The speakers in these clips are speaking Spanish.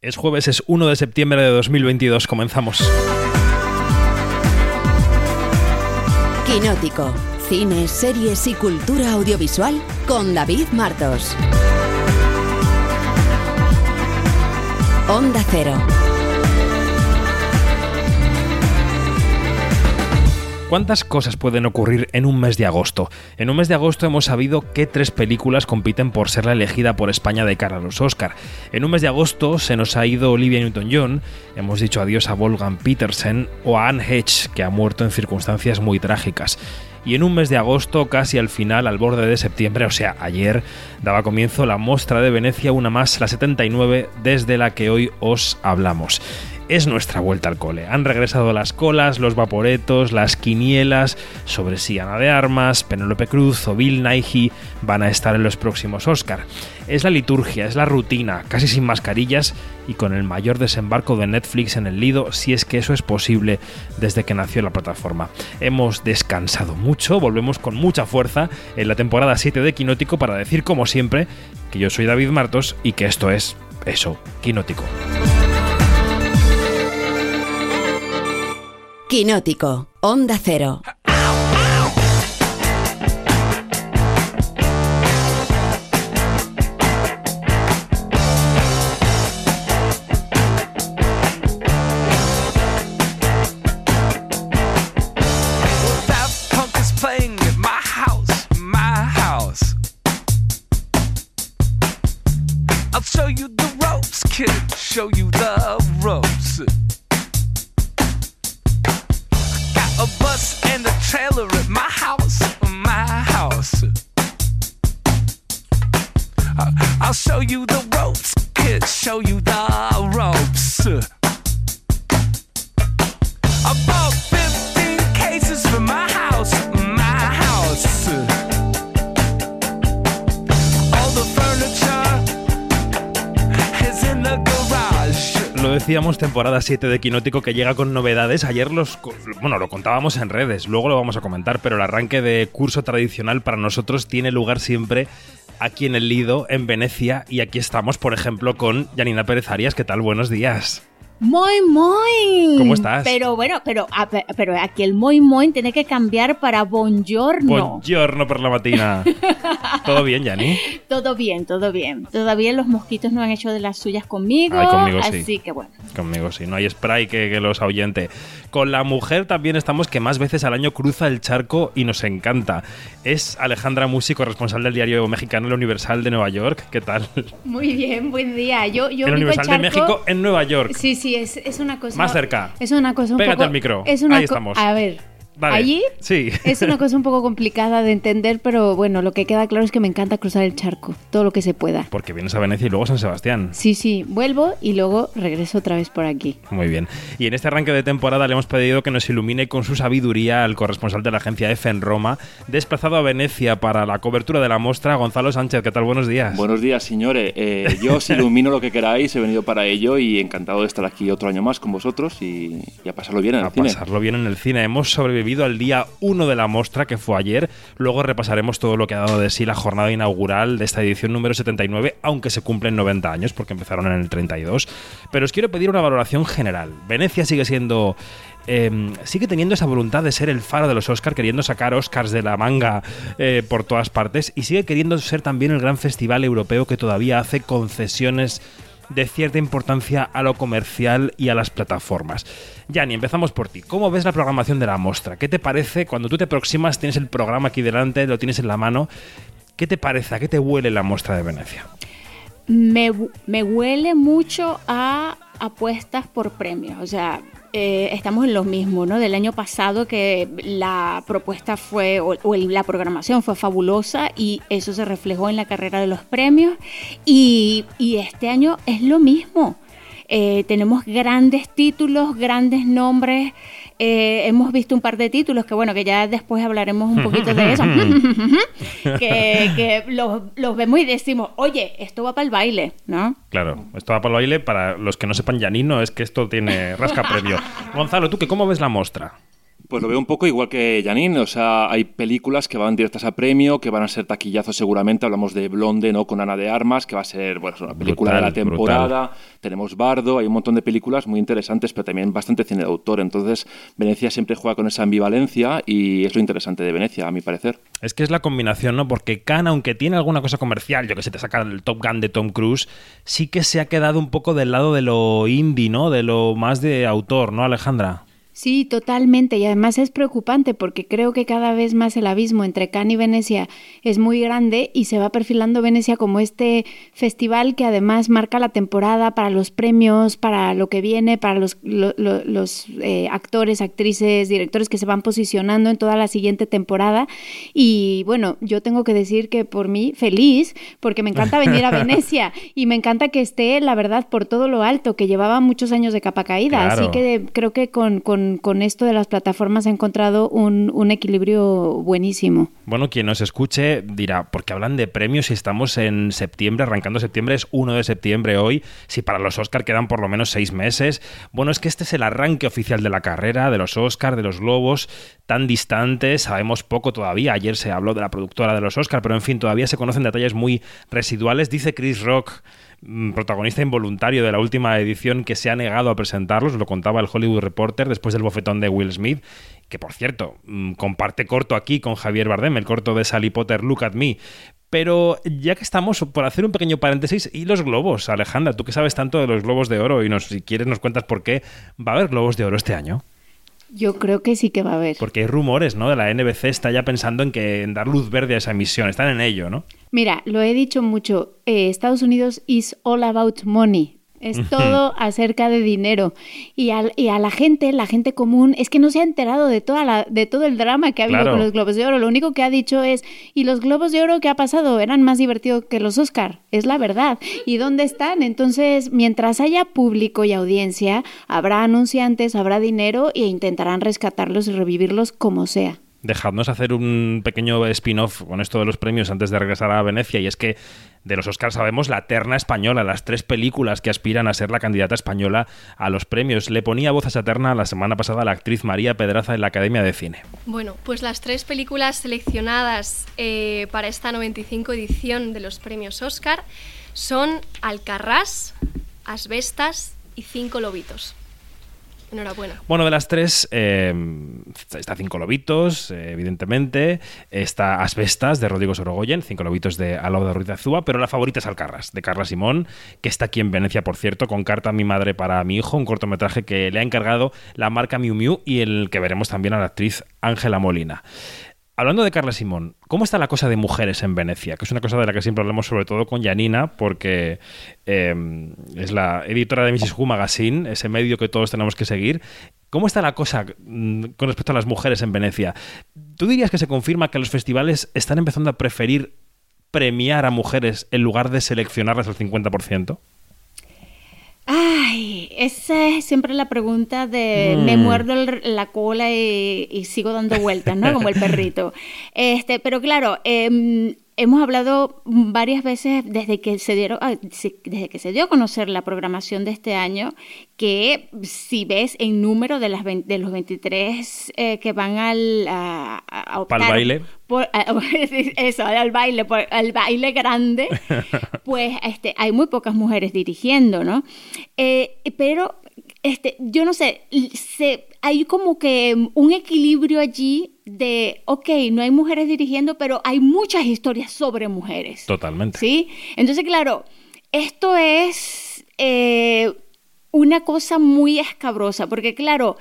Es jueves, es 1 de septiembre de 2022. Comenzamos. Quinótico. Cine, series y cultura audiovisual con David Martos. Onda Cero. ¿Cuántas cosas pueden ocurrir en un mes de agosto? En un mes de agosto hemos sabido que tres películas compiten por ser la elegida por España de cara a los Oscar. En un mes de agosto se nos ha ido Olivia Newton-John, hemos dicho adiós a Wolfgang Petersen o a Anne Hedge, que ha muerto en circunstancias muy trágicas y en un mes de agosto, casi al final, al borde de septiembre, o sea, ayer, daba comienzo la Mostra de Venecia, una más, la 79, desde la que hoy os hablamos es nuestra vuelta al cole. Han regresado las colas, los vaporetos, las quinielas sobre si Ana de Armas, Penélope Cruz o Bill Nighy van a estar en los próximos Oscar. Es la liturgia, es la rutina, casi sin mascarillas y con el mayor desembarco de Netflix en el Lido, si es que eso es posible desde que nació la plataforma. Hemos descansado mucho, volvemos con mucha fuerza en la temporada 7 de Quinótico para decir como siempre que yo soy David Martos y que esto es eso, Quinótico. Quinótico, Onda Cero. Stop compass playing with my house, my house. I'll show you the ropes, kid show you I'll show you the ropes, kid. Show you the ropes. I decíamos, temporada 7 de Quinótico que llega con novedades. Ayer los, bueno, lo contábamos en redes, luego lo vamos a comentar, pero el arranque de curso tradicional para nosotros tiene lugar siempre aquí en el Lido, en Venecia, y aquí estamos, por ejemplo, con Janina Pérez Arias. ¿Qué tal? Buenos días. Muy, muy. ¿Cómo estás? Pero bueno, pero, a- pe- pero aquí el muy, muy tiene que cambiar para buongiorno. Buongiorno per la mattina. ¿Todo bien, Jani? Todo bien, todo bien. Todavía los mosquitos no han hecho de las suyas conmigo. Ay, conmigo sí. así que bueno. Conmigo sí, no hay spray que, que los ahuyente. Con la mujer también estamos que más veces al año cruza el charco y nos encanta. Es Alejandra Musi, corresponsal del diario mexicano El Universal de Nueva York. ¿Qué tal? Muy bien, buen día. Yo, yo El Universal de. México en Nueva York. Sí, sí, es, es una cosa. Más cerca. Es una cosa un Pégate poco. al micro. Es una Ahí estamos. A ver. Vale. Allí Sí. es una cosa un poco complicada de entender, pero bueno, lo que queda claro es que me encanta cruzar el charco, todo lo que se pueda. Porque vienes a Venecia y luego a San Sebastián. Sí, sí, vuelvo y luego regreso otra vez por aquí. Muy bien. Y en este arranque de temporada le hemos pedido que nos ilumine con su sabiduría al corresponsal de la agencia EFE en Roma, desplazado a Venecia para la cobertura de la muestra, Gonzalo Sánchez. ¿Qué tal? Buenos días. Buenos días, señores. Eh, yo os ilumino lo que queráis, he venido para ello y encantado de estar aquí otro año más con vosotros y, y a pasarlo bien en el a cine. pasarlo bien en el cine. Hemos sobrevivido al día 1 de la muestra que fue ayer. Luego repasaremos todo lo que ha dado de sí la jornada inaugural de esta edición número 79, aunque se cumplen 90 años porque empezaron en el 32. Pero os quiero pedir una valoración general. Venecia sigue siendo eh, sigue teniendo esa voluntad de ser el faro de los Oscars, queriendo sacar Oscars de la manga eh, por todas partes y sigue queriendo ser también el gran festival europeo que todavía hace concesiones de cierta importancia a lo comercial y a las plataformas. Yani, empezamos por ti. ¿Cómo ves la programación de la muestra? ¿Qué te parece cuando tú te aproximas, tienes el programa aquí delante, lo tienes en la mano? ¿Qué te parece? ¿A qué te huele la muestra de Venecia? Me, hu- me huele mucho a apuestas por premios. O sea, eh, estamos en lo mismo, ¿no? Del año pasado que la propuesta fue, o, la programación fue fabulosa y eso se reflejó en la carrera de los premios. Y este año es lo mismo. Eh, tenemos grandes títulos, grandes nombres. Eh, hemos visto un par de títulos que, bueno, que ya después hablaremos un poquito de eso. que que los, los vemos y decimos, oye, esto va para el baile, ¿no? Claro, esto va para el baile. Para los que no sepan, Yanino, es que esto tiene rasca previo. Gonzalo, ¿tú qué cómo ves la muestra? Pues lo veo un poco igual que Janine, o sea, hay películas que van directas a premio, que van a ser taquillazos seguramente, hablamos de Blonde, ¿no? Con Ana de Armas, que va a ser, bueno, es una película Brutal, de la temporada, tenemos Bardo, hay un montón de películas muy interesantes, pero también bastante cine de autor, entonces Venecia siempre juega con esa ambivalencia y es lo interesante de Venecia, a mi parecer. Es que es la combinación, ¿no? Porque Cannes, aunque tiene alguna cosa comercial, yo que sé, te saca el Top Gun de Tom Cruise, sí que se ha quedado un poco del lado de lo indie, ¿no? De lo más de autor, ¿no, Alejandra? Sí, totalmente. Y además es preocupante porque creo que cada vez más el abismo entre Cannes y Venecia es muy grande y se va perfilando Venecia como este festival que además marca la temporada para los premios, para lo que viene, para los, lo- lo- los eh, actores, actrices, directores que se van posicionando en toda la siguiente temporada. Y bueno, yo tengo que decir que por mí feliz porque me encanta venir a Venecia y me encanta que esté, la verdad, por todo lo alto, que llevaba muchos años de capa caída. Claro. Así que creo que con, con- con esto de las plataformas ha encontrado un, equilibrio buenísimo. Bueno, quien nos escuche dirá, porque hablan de premios si estamos en septiembre, arrancando septiembre, es 1 de septiembre hoy, si para los Oscar quedan por lo menos seis meses. Bueno, es que este es el arranque oficial de la carrera, de los Oscar, de los Globos, tan distantes, sabemos poco todavía. Ayer se habló de la productora de los Oscar, pero en fin, todavía se conocen detalles muy residuales. Dice Chris Rock, protagonista involuntario de la última edición, que se ha negado a presentarlos, lo contaba el Hollywood Reporter después del bofetón de Will Smith, que por cierto, mm, comparte corto aquí con Javier Bardem, el corto de Sally Potter, Look at Me. Pero ya que estamos, por hacer un pequeño paréntesis, ¿y los globos? Alejandra, tú que sabes tanto de los globos de oro y nos, si quieres nos cuentas por qué va a haber globos de oro este año. Yo creo que sí que va a haber. Porque hay rumores, ¿no? De la NBC está ya pensando en que en dar luz verde a esa emisión, están en ello, ¿no? Mira, lo he dicho mucho, eh, Estados Unidos is all about money. Es todo acerca de dinero. Y, al- y a la gente, la gente común, es que no se ha enterado de, toda la, de todo el drama que ha habido Claro. con los Globos de Oro. Lo único que ha dicho es, ¿y los Globos de Oro qué ha pasado? Eran más divertidos que los Oscar. Es la verdad. ¿Y dónde están? Entonces, mientras haya público y audiencia, habrá anunciantes, habrá dinero e intentarán rescatarlos y revivirlos como sea. Dejadnos hacer un pequeño spin-off con esto de los premios antes de regresar a Venecia. Y es que de los Oscars sabemos la terna española, las tres películas que aspiran a ser la candidata española a los premios. Le ponía voz a esa terna la semana pasada la actriz María Pedraza en la Academia de Cine. Bueno, pues las tres películas seleccionadas eh, para esta 95 edición de los premios Oscar son Alcarrás, Asbestas y Cinco Lobitos. Enhorabuena. Bueno, de las tres, eh, está Cinco Lobitos, eh, evidentemente, está Asbestas, de Rodrigo Sorogoyen, Cinco Lobitos de Alauda Ruiz de Azúa, pero la favorita es Alcarras, de Carla Simón, que está aquí en Venecia, por cierto, con Carta a mi madre para mi hijo, un cortometraje que le ha encargado la marca Miu Miu y el que veremos también a la actriz Ángela Molina. Hablando de Carla Simón, ¿cómo está la cosa de mujeres en Venecia? Que es una cosa de la que siempre hablamos sobre todo con Janina, porque eh, es la editora de Mrs. Who Magazine, ese medio que todos tenemos que seguir. ¿Cómo está la cosa mm, con respecto a las mujeres en Venecia? ¿Tú dirías que se confirma que los festivales están empezando a preferir premiar a mujeres en lugar de seleccionarlas al 50%? Ay, esa es siempre la pregunta de Mm. me muerdo el- la cola y, y sigo dando vueltas, ¿no? Como el perrito. Este, pero claro, em, hemos hablado varias veces desde que se dieron, ah, desde que se dio a conocer la programación de este año, que si ves en número de las vein- de los 23 eh, que van al a, a optar Pa'l baile. por- a- eso, al baile, por- al baile grande, pues este, hay muy pocas mujeres dirigiendo, ¿no? Eh, pero este, yo no sé, se, hay como que un equilibrio allí de, ok, no hay mujeres dirigiendo, pero hay muchas historias sobre mujeres. Totalmente. ¿Sí? Entonces, claro, esto es eh, una cosa muy escabrosa, porque claro,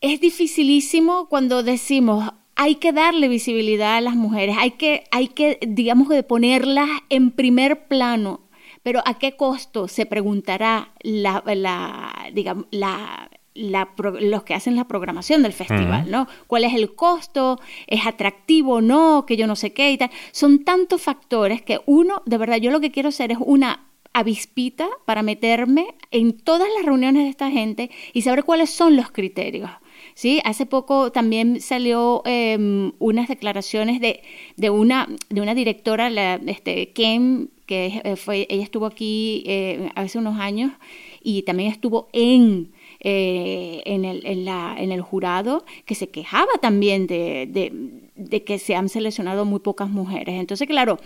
es dificilísimo cuando decimos hay que darle visibilidad a las mujeres, hay que, hay que, digamos, de ponerlas en primer plano. Pero ¿a qué costo? Se preguntará la, la, digamos, la, los que hacen la programación del festival. ¿no? ¿Cuál es el costo? ¿Es atractivo o no? Que yo no sé qué y tal. Son tantos factores que uno, de verdad, yo lo que quiero hacer es una avispita para meterme en todas las reuniones de esta gente y saber cuáles son los criterios. ¿sí? Hace poco también salió em, unas declaraciones de, de, una, de una directora, la, este, Kim, eh, fue, ella estuvo aquí eh, hace unos años y también estuvo en, eh, en, el, en, la, en el jurado, que se quejaba también de, de, de que se han seleccionado muy pocas mujeres. Entonces, claro,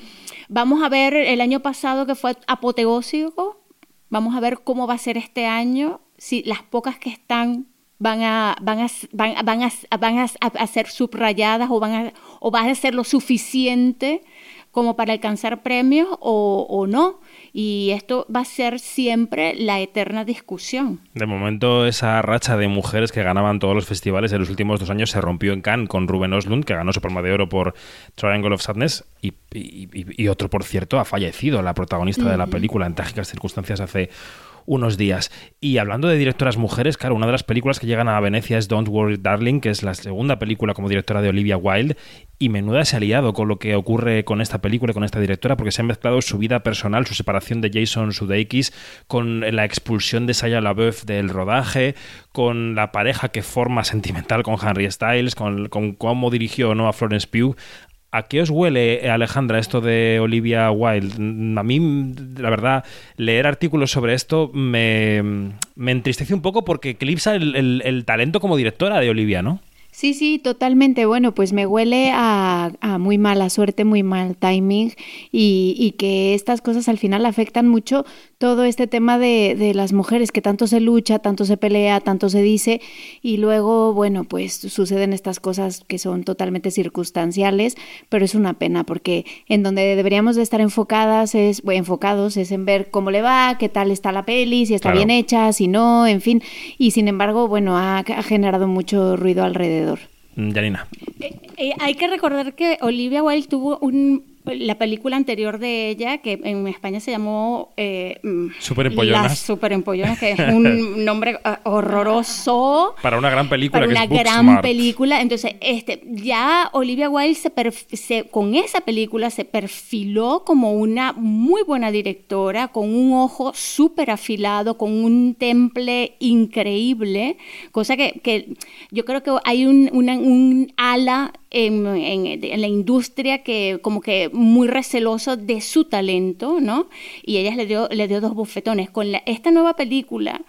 vamos a ver el año pasado que fue apoteósico, vamos a ver cómo va a ser este año, si las pocas que están van a, van a, van, van a, van a, a ser subrayadas o van a, o van a ser lo suficiente como para alcanzar premios o, o, no. Y esto va a ser siempre la eterna discusión. De momento, esa racha de mujeres que ganaban todos los festivales en los últimos dos años se rompió en Cannes con Ruben Oslund, que ganó su palma de oro por Triangle of Sadness, y, y, y otro, por cierto, ha fallecido, la protagonista mm de la película, en trágicas circunstancias hace unos días. Y hablando de directoras mujeres, claro, una de las películas que llegan a Venecia es Don't Worry Darling, que es la segunda película como directora de Olivia Wilde, y menuda se ha liado con lo que ocurre con esta película y con esta directora, porque se ha mezclado su vida personal, su separación de Jason Sudeikis, con la expulsión de Shia LaBeouf del rodaje, con la pareja que forma sentimental con Henry Styles, con, con cómo dirigió ¿no? a Florence Pugh. ¿A qué os huele, Alejandra, esto de Olivia Wilde? A mí, la verdad, leer artículos sobre esto me, me un poco porque eclipsa el talento como directora de Olivia, ¿no? Sí, sí, totalmente. Bueno, pues me huele a, a muy mala suerte, muy mal timing y, y, que estas cosas al final afectan mucho todo este tema de, de, las mujeres, que tanto se lucha, tanto se pelea, tanto se dice y luego, bueno, pues suceden estas cosas que son totalmente circunstanciales, pero es una pena porque en donde deberíamos de estar enfocadas es, bueno, enfocados es en ver cómo le va, qué tal está la peli, si está claro. bien hecha, si no, en fin, y sin embargo, bueno, ha, ha generado mucho ruido alrededor. Janina. Eh, eh, hay que recordar que Olivia Wilde tuvo un la película anterior de ella, que en España se llamó eh, Super Empollonas. Las Super Empollonas, que es un nombre horroroso. Para una gran película. Para una gran película. Entonces, este, ya Olivia Wilde se, se, con esa película se perfiló como una muy buena directora, con un ojo súper afilado, con un temple increíble, cosa que, que yo creo que hay un, una, un ala en, la industria que como que muy receloso de su talento, ¿no? Y ella le dio, le dio dos bofetones. Con la, esta nueva película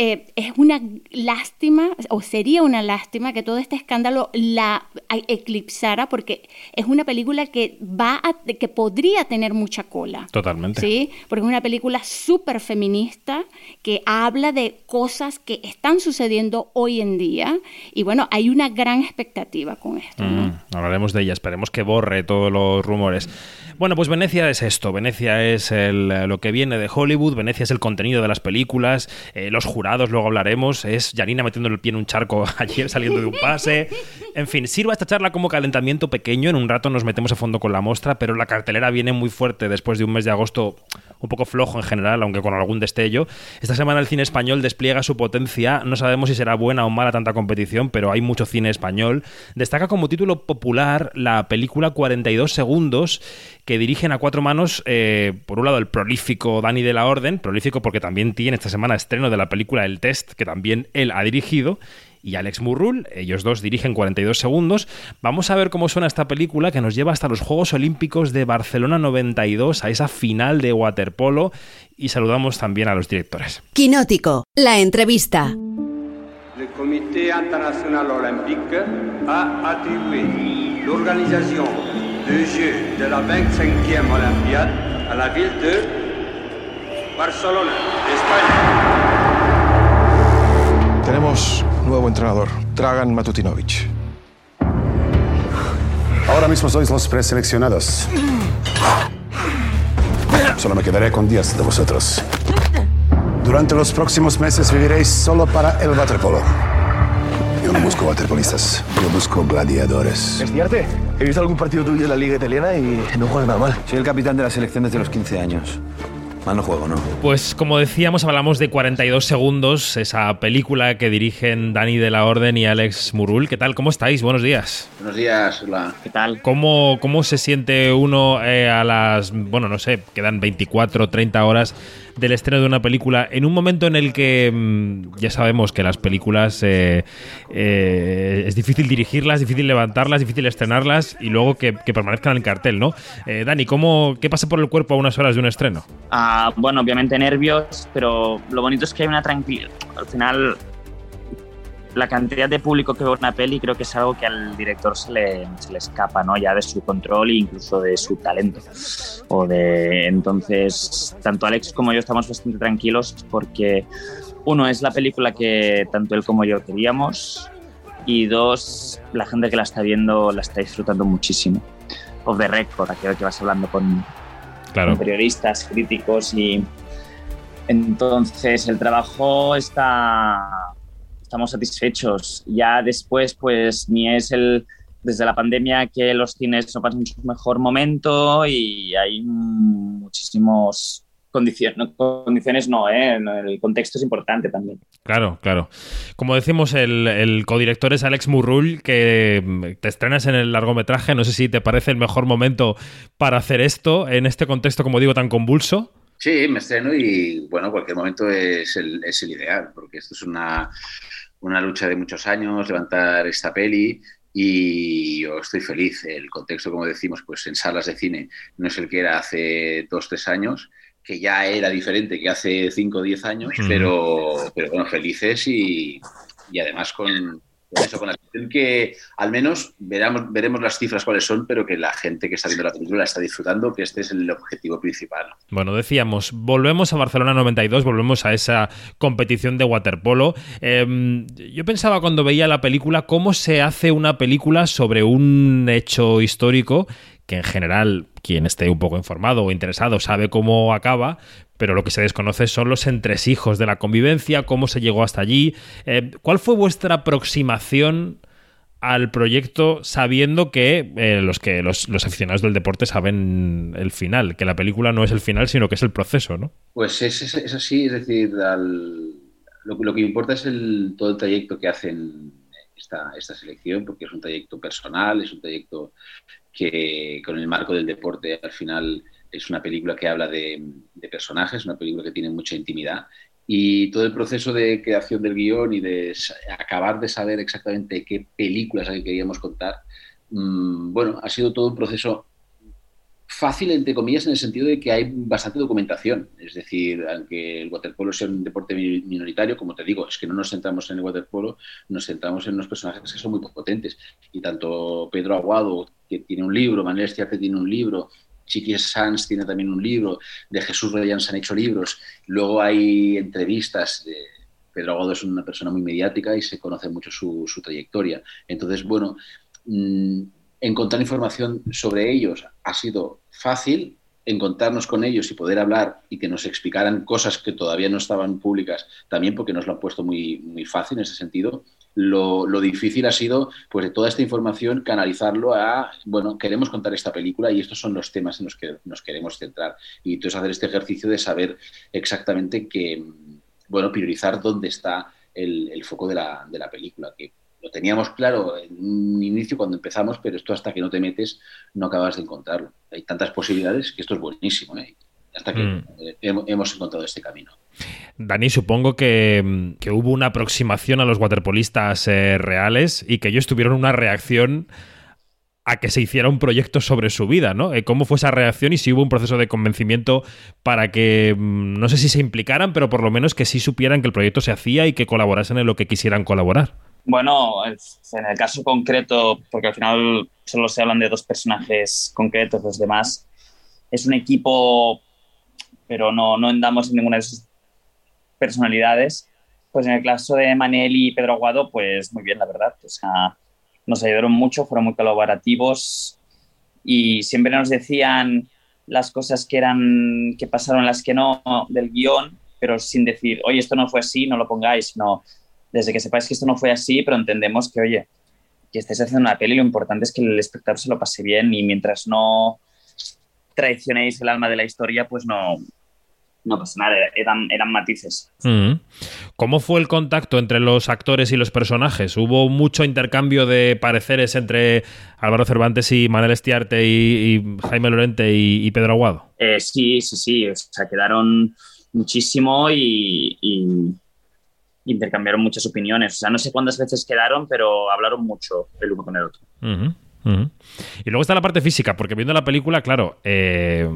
eh, es una lástima, o sería una lástima que todo este escándalo la eclipsara, porque es una película que va a, que podría tener mucha cola. Totalmente. Sí, porque es una película súper feminista que habla de cosas que están sucediendo hoy en día. Y bueno, hay una gran expectativa con esto. ¿no? Mm, hablaremos de ella, esperemos que borre todos los rumores. Bueno, pues Venecia es esto, Venecia es el, lo que viene de Hollywood, Venecia es el contenido de las películas, eh, los jurados, luego hablaremos, es Janina metiendo el pie en un charco ayer saliendo de un pase, en fin, sirva esta charla como calentamiento pequeño, en un rato nos metemos a fondo con la mostra, pero la cartelera viene muy fuerte después de un mes de agosto un poco flojo en general, aunque con algún destello. Esta semana el cine español despliega su potencia, no sabemos si será buena o mala tanta competición, pero hay mucho cine español. Destaca como título popular la película 42 segundos que dirigen a cuatro manos, eh, por un lado el prolífico Dani de la Orden, prolífico porque también tiene esta semana estreno de la película El Test, que también él ha dirigido, y Alex Murrul, ellos dos dirigen 42 segundos. Vamos a ver cómo suena esta película que nos lleva hasta los Juegos Olímpicos de Barcelona 92, a esa final de waterpolo, y saludamos también a los directores. Quinótico, la entrevista. Le Comité International Olympique a attribué l'organisation des Jeux de la 25e Olympiade à la ville de Barcelona, España. Tenemos nuevo entrenador, Dragan Matutinovic. Ahora mismo sois los preseleccionados. Solo me quedaré con 10 de vosotros. Durante los próximos meses viviréis solo para el waterpolo. Yo no busco waterpolistas, yo busco gladiadores. ¿Estudiarte? He visto algún partido tuyo en la liga italiana y no juegas nada mal. Soy el capitán de la selección desde los 15 años. Mal no juego, ¿no? Pues como decíamos, hablamos de 42 segundos, esa película que dirigen Dani de la Orden y Alex Murul. ¿Qué tal? ¿Cómo estáis? Buenos días. Buenos días, hola. ¿Qué tal? ¿Cómo, cómo se siente uno eh, a las, bueno, no sé, quedan 24, 30 horas del estreno de una película en un momento en el que mm, ya sabemos que las películas eh, eh, es difícil dirigirlas, difícil levantarlas, difícil estrenarlas y luego que, que permanezcan en el cartel, ¿no? Eh, Dani, ¿cómo, ¿qué pasa por el cuerpo a unas horas de un estreno? Ah, bueno, obviamente nervios, pero lo bonito es que hay una tranquilidad. Al final, la cantidad de público que ve una peli creo que es algo que al director se le, se le escapa, ¿no? Ya de su control e incluso de su talento. O de, entonces, tanto Alex como yo estamos bastante tranquilos porque, uno, es la película que tanto él como yo queríamos y dos, la gente que la está viendo la está disfrutando muchísimo. Of the record, aquello que vas hablando con, Claro. con periodistas, críticos y entonces el trabajo está estamos satisfechos. Ya después pues ni es el desde la pandemia que los cines no pasan su mejor momento y hay muchísimos condiciones, no, condiciones no, ¿eh? el contexto es importante también. Claro, claro. Como decimos, el, el codirector es Alex Murrull, que mm, te estrenas en el largometraje. No sé si te parece el mejor momento para hacer esto en este contexto, como digo, tan convulso. Sí, me estreno y bueno, cualquier momento es el, es el ideal, porque esto es una, una lucha de muchos años, levantar esta peli y yo estoy feliz. El contexto, como decimos, pues en salas de cine no es el que era hace dos, tres años, que ya era diferente que hace cinco o diez años, pero, pero bueno, felices y, y además con, eso, con la cuestión que al menos veremos, las cifras cuáles son, pero que la gente que está viendo la película la está disfrutando, que este es el objetivo principal. Bueno, decíamos, volvemos a Barcelona 92, volvemos a esa competición de waterpolo. Eh, yo pensaba cuando veía la película cómo se hace una película sobre un hecho histórico que en general quien esté un poco informado o interesado sabe cómo acaba, pero lo que se desconoce son los entresijos de la convivencia, cómo se llegó hasta allí. Eh, ¿Cuál fue vuestra aproximación al proyecto sabiendo que, eh, los, que los, los aficionados del deporte saben el final, que la película no es el final, sino que es el proceso, ¿no? Pues es, es, así, es decir, al- lo, lo que importa es el, todo el trayecto que hacen esta, selección, porque es un trayecto personal, es un trayecto que con el marco del deporte al final es una película que habla de, personajes, una película que tiene mucha intimidad. Y todo el proceso de creación del guion y de acabar de saber exactamente qué películas que queríamos contar, mm, bueno, ha sido todo un proceso fácil, entre comillas, en el sentido de que hay bastante documentación. Es decir, aunque el waterpolo sea un deporte mi- minoritario, como te digo, es que no nos centramos en el waterpolo, nos centramos en unos personajes que son muy potentes. Y tanto Pedro Aguado, que tiene un libro, Manuel Estiarte tiene un libro, Chiqui Sanz tiene también un libro, de Jesús Reyán se han hecho libros, luego hay entrevistas. de- Pedro Aguado es una persona muy mediática y se conoce mucho su, su trayectoria. Entonces, bueno, mm, encontrar información sobre ellos ha sido fácil, encontrarnos con ellos y poder hablar y que nos explicaran cosas que todavía no estaban públicas, también porque nos lo han puesto muy, muy fácil en ese sentido. Lo, difícil ha sido, pues, de toda esta información, canalizarlo a, bueno, queremos contar esta película y estos son los temas en los que nos queremos centrar. Y entonces hacer este ejercicio de saber exactamente que, bueno, priorizar dónde está el, el foco de la, de la película, que lo teníamos claro en un inicio cuando empezamos, pero esto hasta que no te metes no acabas de encontrarlo. Hay tantas posibilidades que esto es buenísimo, ¿eh? hasta que Mm. eh, hemos, encontrado este camino. Dani, supongo que, que hubo una aproximación a los waterpolistas eh, reales y que ellos tuvieron una reacción a que se hiciera un proyecto sobre su vida, ¿no? Eh, ¿Cómo fue esa reacción y si hubo un proceso de convencimiento para que, mm, no sé si se implicaran, pero por lo menos que sí supieran que el proyecto se hacía y que colaborasen en lo que quisieran colaborar? Bueno, en el caso concreto, porque al final solo se hablan de dos personajes concretos, los demás, es un equipo, pero no, no andamos en ninguna de sus personalidades. Pues en el caso de Manel y Pedro Aguado, pues muy bien, la verdad. Nos ayudaron mucho, fueron muy colaborativos y siempre nos decían las cosas que eran, que pasaron, las que no del guion, pero sin decir, oye, esto no fue así, no lo pongáis, no desde que sepáis que esto no fue así, pero entendemos que, oye, que estáis haciendo una peli, lo importante es que el espectador se lo pase bien y mientras no traicionéis el alma de la historia, pues no, no pasa nada, eran, eran matices. ¿Cómo fue el contacto entre los actores y los personajes? ¿Hubo mucho intercambio de pareceres entre Álvaro Cervantes y Manuel Estiarte y, y Jaime Lorente y, y Pedro Aguado? Eh, sí, sí, sí, o sea, quedaron muchísimo y, y intercambiaron muchas opiniones. O sea, no sé cuántas veces quedaron, pero hablaron mucho el uno con el otro. Y luego está la parte física, porque viendo la película, claro, eh,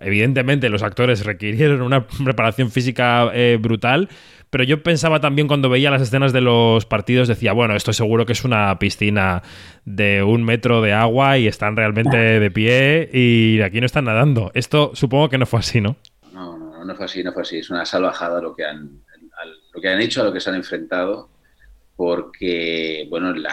evidentemente los actores requirieron una preparación física eh, brutal, pero yo pensaba también cuando veía las escenas de los partidos, decía, bueno, esto seguro que es una piscina de un metro de agua y están realmente de pie y aquí no están nadando. Esto supongo que no fue así, ¿no? No, no, no fue así, no fue así. Es una salvajada lo que han, lo que han hecho, a lo que se han enfrentado, porque, bueno, el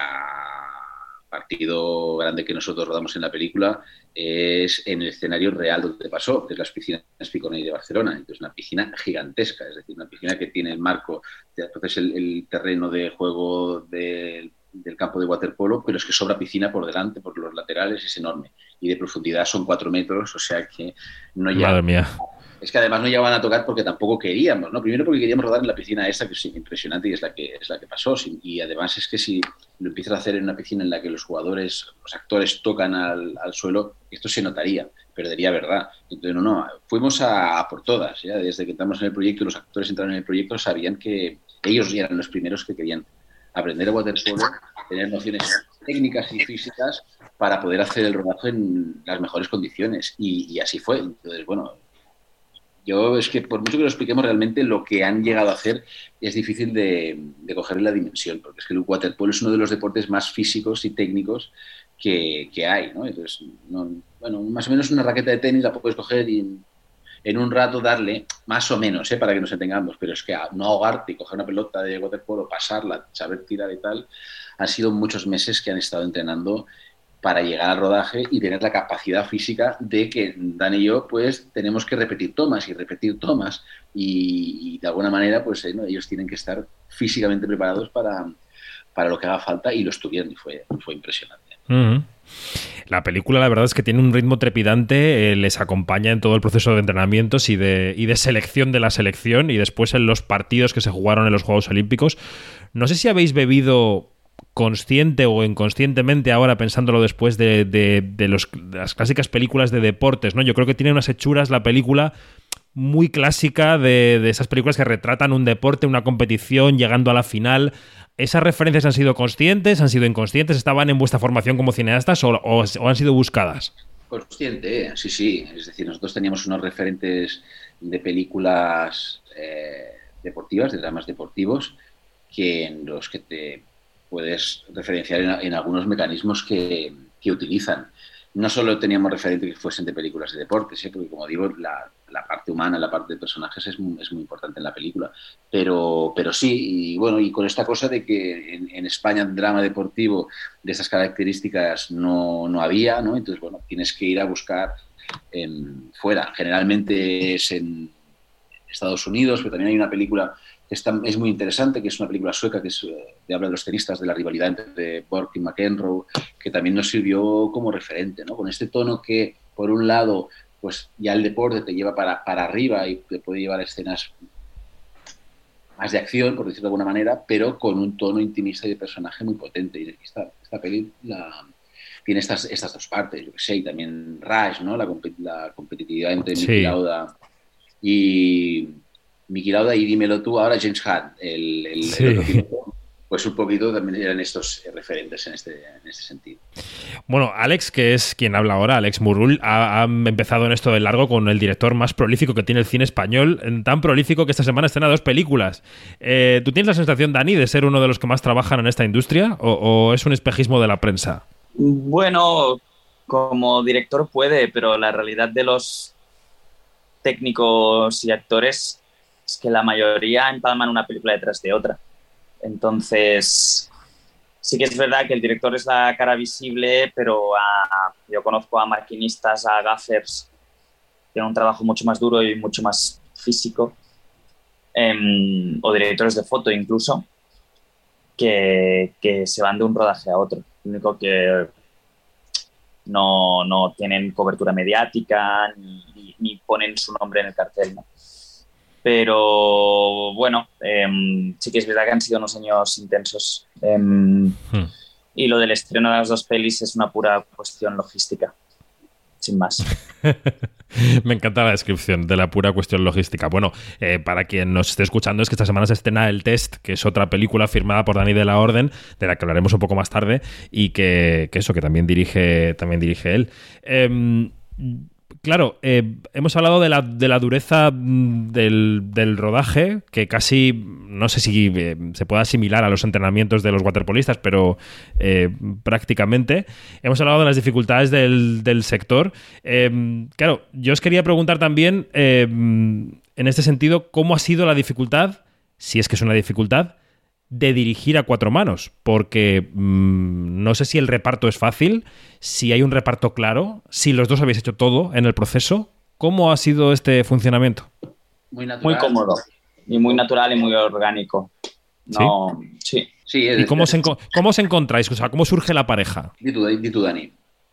partido grande que nosotros rodamos en la película es en el escenario real donde pasó, que es las piscinas Piconell de Barcelona. Entonces, una piscina gigantesca, es decir, una piscina que tiene el marco, entonces el, terreno de juego del campo de waterpolo, pero es que sobra piscina por delante, por los laterales, es enorme. Y de profundidad son cuatro metros, o sea que no ya Madre mía. Es que además no llegaban a tocar porque tampoco queríamos, ¿no? Primero porque queríamos rodar en la piscina esta, que es impresionante y es la que, es la que pasó. Y además es que si lo empiezas a hacer en una piscina en la que los jugadores, los actores tocan al, al suelo, esto se notaría, perdería verdad. Entonces, no, no, fuimos a, por todas. ¿ya? Desde que entramos en el proyecto y los actores entraron en el proyecto, sabían que ellos eran los primeros que querían aprender a waterpolo, tener nociones técnicas y físicas para poder hacer el rodaje en las mejores condiciones. Y, y así fue. Entonces, bueno, yo es que por mucho que lo expliquemos realmente, lo que han llegado a hacer es difícil de, de cogerle la dimensión, porque es que el waterpolo es uno de los deportes más físicos y técnicos que, que hay, ¿no? Entonces, no- bueno, más o menos una raqueta de tenis la puedes coger y en, un rato darle, más o menos, ¿eh? para que nos entendamos, pero es que no ahogarte y coger una pelota de waterpolo, pasarla, saber tirar y tal, han sido muchos meses que han estado entrenando para llegar al rodaje y tener la capacidad física de que Dan y yo pues tenemos que repetir tomas y repetir tomas y, de alguna manera pues eh, ellos tienen que estar físicamente preparados para, para lo que haga falta y lo estuvieron y fue, fue impresionante. La película, la verdad es que tiene un ritmo trepidante, eh, les acompaña en todo el proceso de entrenamientos y de, y de selección de la selección y después en los partidos que se jugaron en los Juegos Olímpicos. No sé si habéis bebido consciente o inconscientemente ahora pensándolo después de, de- las clásicas películas de deportes, ¿no? Yo creo que tiene unas hechuras la película muy clásica de, de esas películas que retratan un deporte, una competición, llegando a la final. ¿Esas referencias han sido conscientes, han sido inconscientes? ¿Estaban en vuestra formación como cineastas o han sido buscadas? Consciente, ¿eh? sí, sí. Es decir, nosotros teníamos unos referentes de películas eh, deportivas, de dramas deportivos, que en los que te puedes referenciar en, en algunos mecanismos que, que utilizan. No solo teníamos referentes que fuesen de películas de deportes, ¿eh? porque como digo, la, la parte humana, la parte de personajes es muy, es muy importante en la película. Pero, pero sí, y bueno, y con esta cosa de que en, en España drama deportivo de estas características no, no había, ¿no? Entonces, bueno, tienes que ir a buscar en, fuera. Generalmente es en Estados Unidos, pero también hay una película es muy interesante, que es una película sueca que es, eh, que habla de los tenistas, de la rivalidad entre Borg y McEnroe, que también nos sirvió como referente, ¿no? Con este tono que, por un lado, pues ya el deporte te lleva para, para arriba y te puede llevar a escenas más de acción, por decirlo de alguna manera, pero con un tono intimista y de personaje muy potente. Y esta, esta película tiene estas, estas dos partes, yo que sé, y también Rush, ¿no? La, la competitividad entre Sí. Lauda y Miki Lauda y dímelo tú ahora James Hunt, el, el- el Sí. otro piloto, pues un poquito también eran estos referentes en este, en este sentido. Bueno, Alex, que es quien habla ahora, Alex Murul, ha, ha empezado en esto del largo con el director más prolífico que tiene el cine español, tan prolífico que esta semana estrena dos películas. Eh, ¿Tú tienes la sensación, Dani, de ser uno de los que más trabajan en esta industria o, o es un espejismo de la prensa? Bueno, como director puede, pero la realidad de los técnicos y actores que la mayoría empalman una película detrás de otra. Entonces, sí que es verdad que el director es la cara visible, pero yo conozco a maquinistas, a gaffers, que tienen un trabajo mucho más duro y mucho más físico, em, o directores de foto incluso, que, se van de un rodaje a otro. Lo único que no, no tienen cobertura mediática ni- ni ponen su nombre en el cartel. ¿no? Pero bueno, em, sí que es verdad que han sido unos años intensos. Em, y lo del estreno de las dos pelis es una pura cuestión logística. sin más. Me encanta la descripción de la pura cuestión logística. Bueno, eh, para quien nos esté escuchando, es que esta semana se estrena El Test, que es otra película firmada por Dani de la Orden, de la que hablaremos un poco más tarde, y que, que eso, que también dirige, también dirige él. Claro, eh, hemos hablado de la, de la dureza mm, del, del, rodaje, que casi no sé si eh, se puede asimilar a los entrenamientos de los waterpolistas, pero eh, prácticamente. Hemos hablado de las dificultades del, del sector. Eh, claro, yo os quería preguntar también, eh, en este sentido, ¿cómo ha sido la dificultad, si es que es una dificultad, de dirigir a cuatro manos, porque mmm, no sé si el reparto es fácil, si hay un reparto claro, si los dos habéis hecho todo en el proceso. ¿Cómo ha sido este funcionamiento? Muy, natural. muy cómodo y muy natural y muy orgánico. No, sí. sí. ¿Y cómo, se cómo os encontráis? O sea, ¿cómo surge la pareja? Di tú, di tú Dani.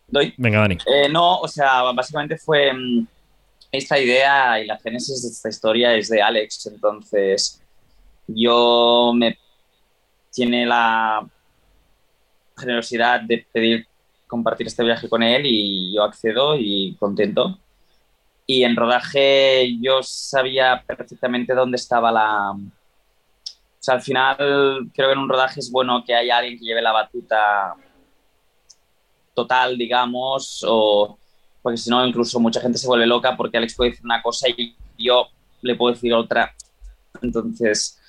¿Doy? Venga, Dani. Eh, no, o sea, básicamente fue mm, esta idea y la génesis de esta historia es de Alex, entonces yo me tiene la generosidad de pedir compartir este viaje con él y yo accedo y contento. Y en rodaje yo sabía perfectamente dónde estaba la... O sea, al final creo que en un rodaje es bueno que haya alguien que lleve la batuta total, digamos, o porque si no incluso mucha gente se vuelve loca porque Alex puede decir una cosa y yo le puedo decir otra. Entonces,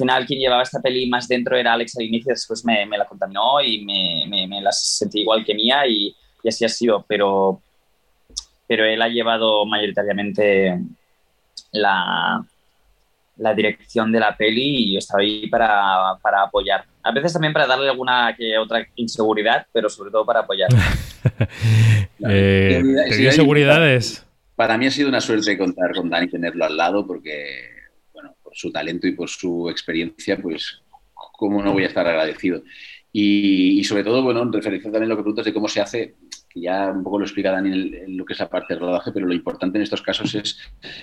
final quien llevaba esta peli más dentro era Alex al inicio, después me, me la contaminó y me, me, me, la sentí igual que mía y, y, así ha sido, pero, pero él ha llevado mayoritariamente la, la dirección de la peli y yo estaba ahí para, para, apoyar. A veces también para darle alguna que otra inseguridad, pero sobre todo para apoyar. eh, ¿Te dio inseguridades? Para mí ha sido una suerte contar con Dani, tenerlo al lado, porque por su talento y por su experiencia, pues cómo no voy a estar agradecido. Y, y sobre todo, bueno, en referencia también a lo que preguntas de cómo se hace, que ya un poco lo explica Dani en, en, lo que es la parte del rodaje, pero lo importante en estos casos es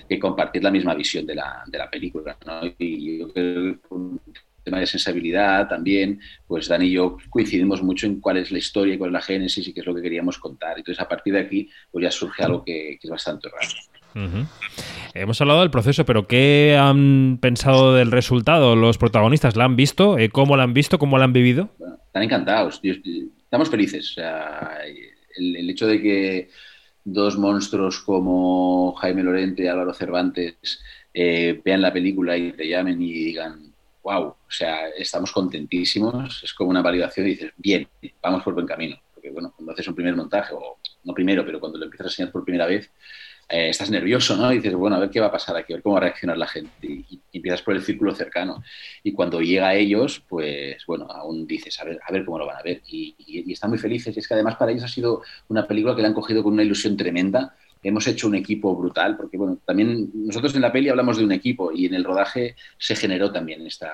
que compartir la misma visión de la, de la película. ¿no? Y yo creo que un tema de sensibilidad también, pues Dani y yo coincidimos mucho en cuál es la historia cuál es la génesis y qué es lo que queríamos contar. Entonces, a partir de aquí, pues ya surge algo que, que es bastante raro. Hemos hablado del proceso, pero ¿qué han pensado del resultado los protagonistas? ¿La han visto? Eh, ¿Cómo la han visto? ¿Cómo la han vivido? Están encantados. Estamos felices. El, hecho de que dos monstruos como Jaime Lorente y Álvaro Cervantes eh, vean la película y te llamen y digan, wow, o sea, estamos contentísimos. Es como una validación y dices, bien, vamos por buen camino. Porque, bueno, cuando haces un primer montaje, o no primero, pero cuando lo empiezas a enseñar por primera vez, eh, estás nervioso, ¿no? Y dices, bueno, a ver qué va a pasar aquí, a ver cómo va a reaccionar la gente. Y, y, empiezas por el círculo cercano. Y cuando llega a ellos, pues, bueno, aún dices, a ver, cómo lo van a ver. Y, y, están muy felices. Y es que además para ellos ha sido una película que le han cogido con una ilusión tremenda. Hemos hecho un equipo brutal, porque, bueno, también nosotros en la peli hablamos de un equipo y en el rodaje se generó también esta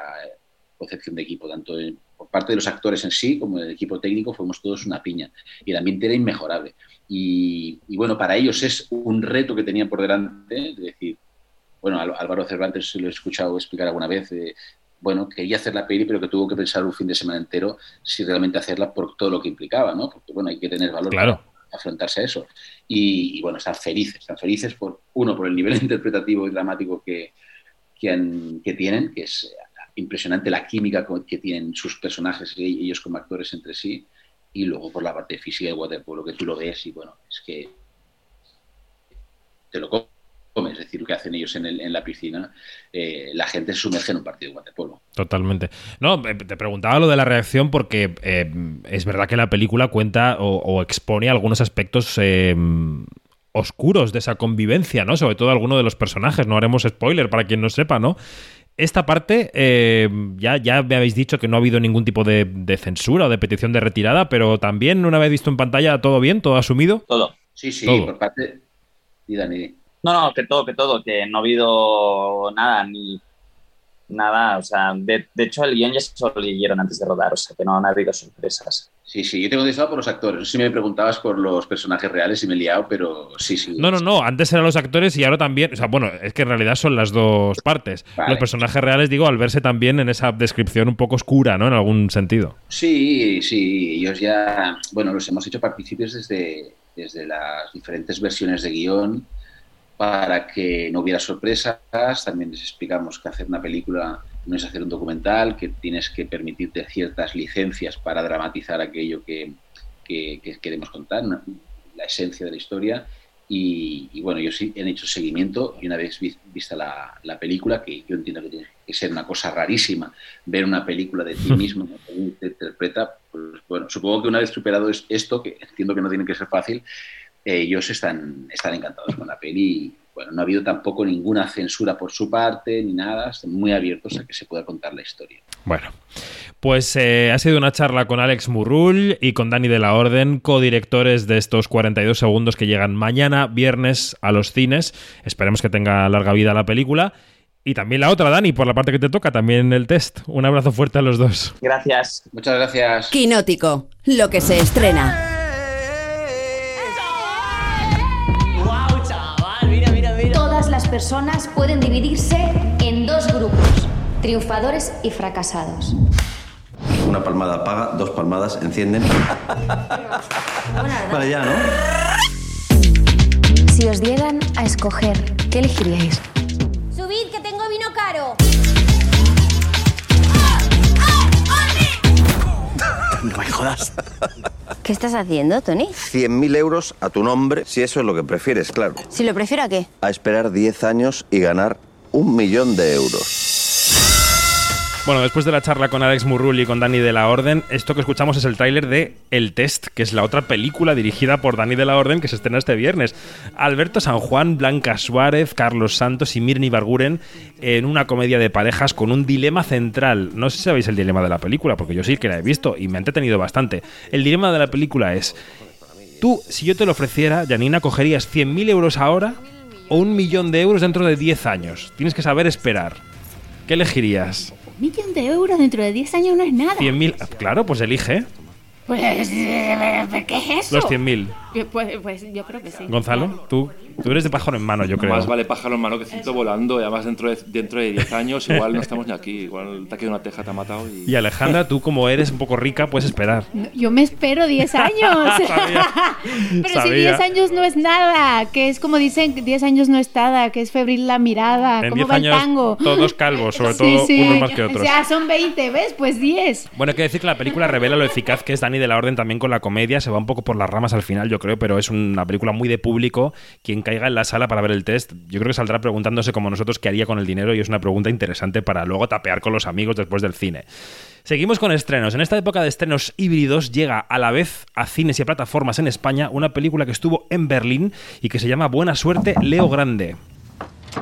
concepción de equipo, tanto por parte de los actores en sí como del equipo técnico, fuimos todos una piña. Y el ambiente era inmejorable. Y, y, bueno, para ellos es un reto que tenían por delante, de decir, bueno, Álvaro Cervantes lo he escuchado explicar alguna vez, eh, bueno, quería hacer la peli, pero que tuvo que pensar un fin de semana entero si realmente hacerla por todo lo que implicaba, ¿no? Porque, bueno, hay que tener valor claro. para afrontarse a eso. Y, y, bueno, están felices, están felices por, uno, por el nivel interpretativo y dramático que, que, han, que tienen, que es impresionante la química que tienen sus personajes y ellos como actores entre sí, y luego por la parte física de waterpolo que tú lo ves y bueno, es que te lo comes, es decir, lo que hacen ellos en, el, en la piscina, eh, la gente se sumerge en un partido de waterpolo. Totalmente. No, te preguntaba lo de la reacción porque eh, es verdad que la película cuenta o, expone algunos aspectos eh, oscuros de esa convivencia, ¿no? Sobre todo alguno de los personajes, no haremos spoiler para quien no sepa, ¿no? Esta parte, eh, ya, ya me habéis dicho que no ha habido ningún tipo de, de, censura o de petición de retirada, pero también, una vez visto en pantalla, ¿todo bien? ¿Todo asumido? Todo. Sí, sí, todo. por parte. Y Dani. No, no, que todo, que todo, que no ha habido nada, ni nada, o sea, de, de hecho el guion ya se lo leyeron antes de rodar, o sea, que no, no ha habido sorpresas. Sí, sí, yo te he contestado por los actores. No sé si me preguntabas por los personajes reales y me he liado, pero sí, sí. No, no, no. Antes eran los actores y ahora también. O sea, bueno, es que en realidad son las dos partes. Vale. Los personajes reales, digo, al verse también en esa descripción un poco oscura, ¿no? En algún sentido. Sí, sí. Ellos ya. Bueno, los hemos hecho partícipes desde, desde las diferentes versiones de guion para que no hubiera sorpresas. También les explicamos que hacer una película no es hacer un documental, que tienes que permitirte ciertas licencias para dramatizar aquello que, que- que queremos contar, una- la esencia de la historia. Y, y bueno, sí he hecho seguimiento y una vez vi- vista la, la película, que yo entiendo que tiene que ser una cosa rarísima, ver una película de ti mismo, ¿no? cómo te interpreta, pues bueno, supongo que una vez superado es- esto, que entiendo que no tiene que ser fácil, ellos están, están encantados con la peli. y, Bueno, no ha habido tampoco ninguna censura por su parte ni nada, están muy abiertos a que se pueda contar la historia. Bueno, pues eh, ha sido una charla con Alex Murrull y con Dani de la Orden, codirectores de estos 42 segundos que llegan mañana, viernes, a los cines. Esperemos que tenga larga vida la película. Y también la otra, Dani, por la parte que te toca, también el test. Un abrazo fuerte a los dos. Gracias. Muchas gracias. Quinótico, lo que se estrena. Personas pueden dividirse en dos grupos, triunfadores y fracasados. Una palmada apaga, dos palmadas encienden. Vale, ya, ¿no? Si os dieran a escoger, ¿qué elegiríais? No me jodas. ¿Qué estás haciendo, Tony? 100.000 euros a tu nombre, si eso es lo que prefieres, claro. Si lo prefiero, ¿a qué? A esperar 10 años y ganar un millón de euros. Bueno, después de la charla con Alex Murrull y con Dani de la Orden, esto que escuchamos es el tráiler de El Test, que es la otra película dirigida por Dani de la Orden que se estrena este viernes. Alberto San Juan, Blanca Suárez, Carlos Santos y Mirni Barguren en una comedia de parejas con un dilema central. No sé si sabéis el dilema de la película, porque yo sí que la he visto y me ha entretenido bastante. El dilema de la película es, tú, si yo te lo ofreciera, Janina, cogerías 100.000 euros ahora o un millón de euros dentro de 10 años. Tienes que saber esperar. ¿Qué elegirías? Un millón de euros dentro de 10 años no es nada. 100.000. Claro, pues elige. Pues, eh, ¿qué es eso? Los 100.000. Pues, pues yo creo que sí. Gonzalo, tú, tú eres de pájaro en mano, yo creo. Más vale pájaro en mano que ciento volando. Y además, dentro de, dentro de 10 años, igual no estamos ni aquí. Igual te ha quedado una teja, te ha matado. Y... Y Alejandra, tú como eres un poco rica, puedes esperar. No, Yo me espero 10 años. Pero si Sabía. 10 años no es nada, que es como dicen, 10 años no es nada, que es febril la mirada, En ¿cómo 10 va el años, tango? todos calvos, sobre Sí, todo sí. unos más que otros. Ya son 20, ¿ves? Pues 10. Bueno, hay que decir que la película revela lo eficaz que es Dani de la Orden también con la comedia. Se va un poco por las ramas al final, yo creo, pero es una película muy de público. Quien caiga en la sala para ver el test, yo creo que saldrá preguntándose como nosotros qué haría con el dinero y es una pregunta interesante para luego tapear con los amigos después del cine. Seguimos con estrenos. En esta época de estrenos híbridos llega a la vez a cines y a plataformas en España una película que estuvo en Berlín y que se llama Buena Suerte, Leo Grande.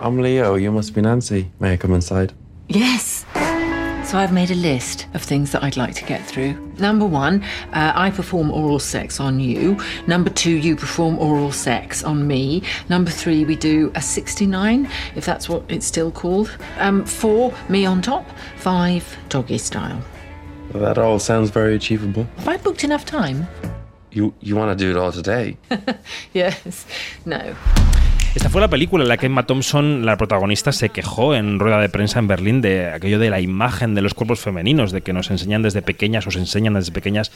I'm Leo. You must be Nancy. May I come inside? Yes. So I've made a list of things that I'd like to get through. Number one, uh, I perform oral sex on you. Number two, you perform oral sex on me. Number three, we do a 69, if that's what it's still called. Um, four, me on top. Five, doggy style. That all sounds very achievable. Have I booked enough time? You you want to do it all today? Yes. No. Esta fue la película en la que Emma Thompson, la protagonista, se quejó en rueda de prensa en Berlín de aquello de la imagen de los cuerpos femeninos, de que nos enseñan desde pequeñas, os enseñan desde pequeñas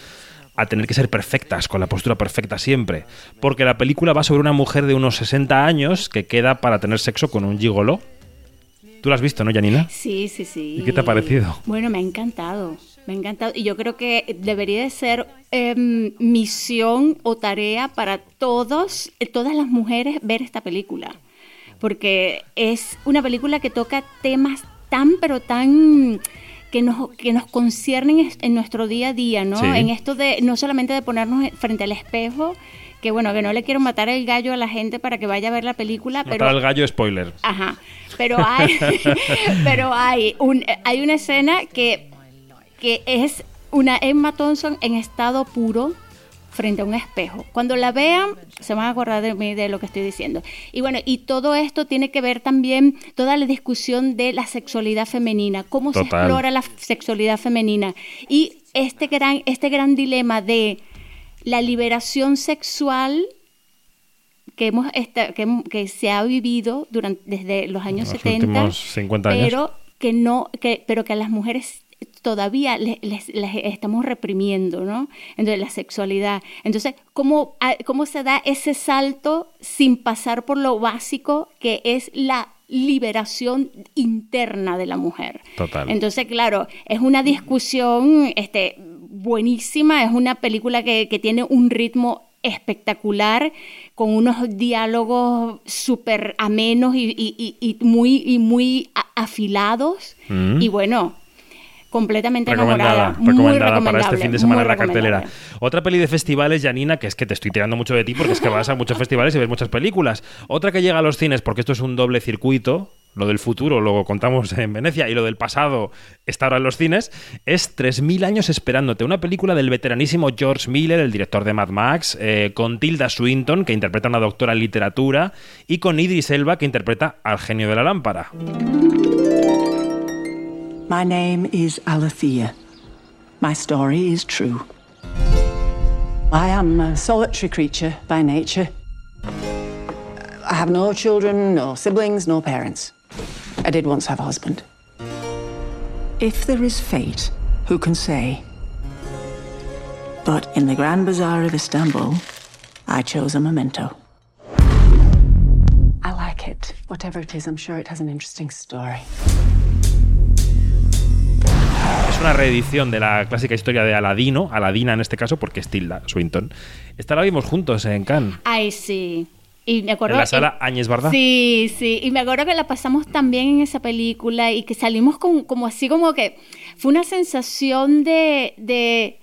a tener que ser perfectas, con la postura perfecta siempre. Porque la película va sobre una mujer de unos 60 años que queda para tener sexo con un gigolo. Tú la has visto, ¿no, Janina? Sí, sí, sí. ¿Y qué te ha parecido? Bueno, me ha encantado. Me ha encantado. Y yo creo que debería de ser em, misión o tarea para todos, todas las mujeres ver esta película. Porque es una película que toca temas tan, pero tan que nos, que nos conciernen en nuestro día a día, ¿no? Sí. En esto de no solamente de ponernos frente al espejo, que bueno, que no le quiero matar el gallo a la gente para que vaya a ver la película, Matar pero al gallo, spoiler. Ajá. Pero hay, pero hay, un, hay una escena que, que es una Emma Thompson en estado puro frente a un espejo. Cuando la vean, se van a acordar de mí de lo que estoy diciendo. Y bueno, y todo esto tiene que ver también toda la discusión de la sexualidad femenina, cómo se explora la sexualidad femenina y este gran este gran dilema de la liberación sexual que hemos esta- que, que se ha vivido durante desde los años Los 70 últimos 50 años. pero que no que pero que a las mujeres todavía les, les- les estamos reprimiendo, ¿no? Entonces, la sexualidad. Entonces, ¿cómo, a- ¿cómo se da ese salto sin pasar por lo básico que es la liberación interna de la mujer? Total. Entonces, claro, es una discusión este, buenísima, es una película que, que tiene un ritmo espectacular, con unos diálogos súper amenos y, y- y- y muy, y muy afilados. Mm. Y bueno, completamente Recomendada, enamorada. Muy recomendada para este recomendable, fin de semana en la cartelera. recomendable. Otra peli de festivales, Janina, que es que te estoy tirando mucho de ti porque es que vas a muchos festivales y ves muchas películas. Otra que llega a los cines, porque esto es un doble circuito, lo del futuro lo contamos en Venecia y lo del pasado está ahora en los cines, es 3.000 años esperándote. Una película del veteranísimo George Miller, el director de Mad Max, eh, con Tilda Swinton, que interpreta a una doctora en literatura, y con Idris Elba, que interpreta al genio de la lámpara. My name is Alethea. My story is true. I am a solitary creature by nature. I have no children, no siblings, no parents. I did once have a husband. If there is fate, who can say? But in the Grand Bazaar of Istanbul, I chose a memento. I like it. Whatever it is, I'm sure it has an interesting story. Es una reedición de la clásica historia de Aladino, Aladina en este caso, porque es Tilda Swinton. Esta la vimos juntos en Cannes. Ay, sí. Y me acuerdo, En la sala Áñez Barda. Sí, sí. Y me acuerdo que la pasamos tan bien en esa película y que salimos con, como así como que fue una sensación de, de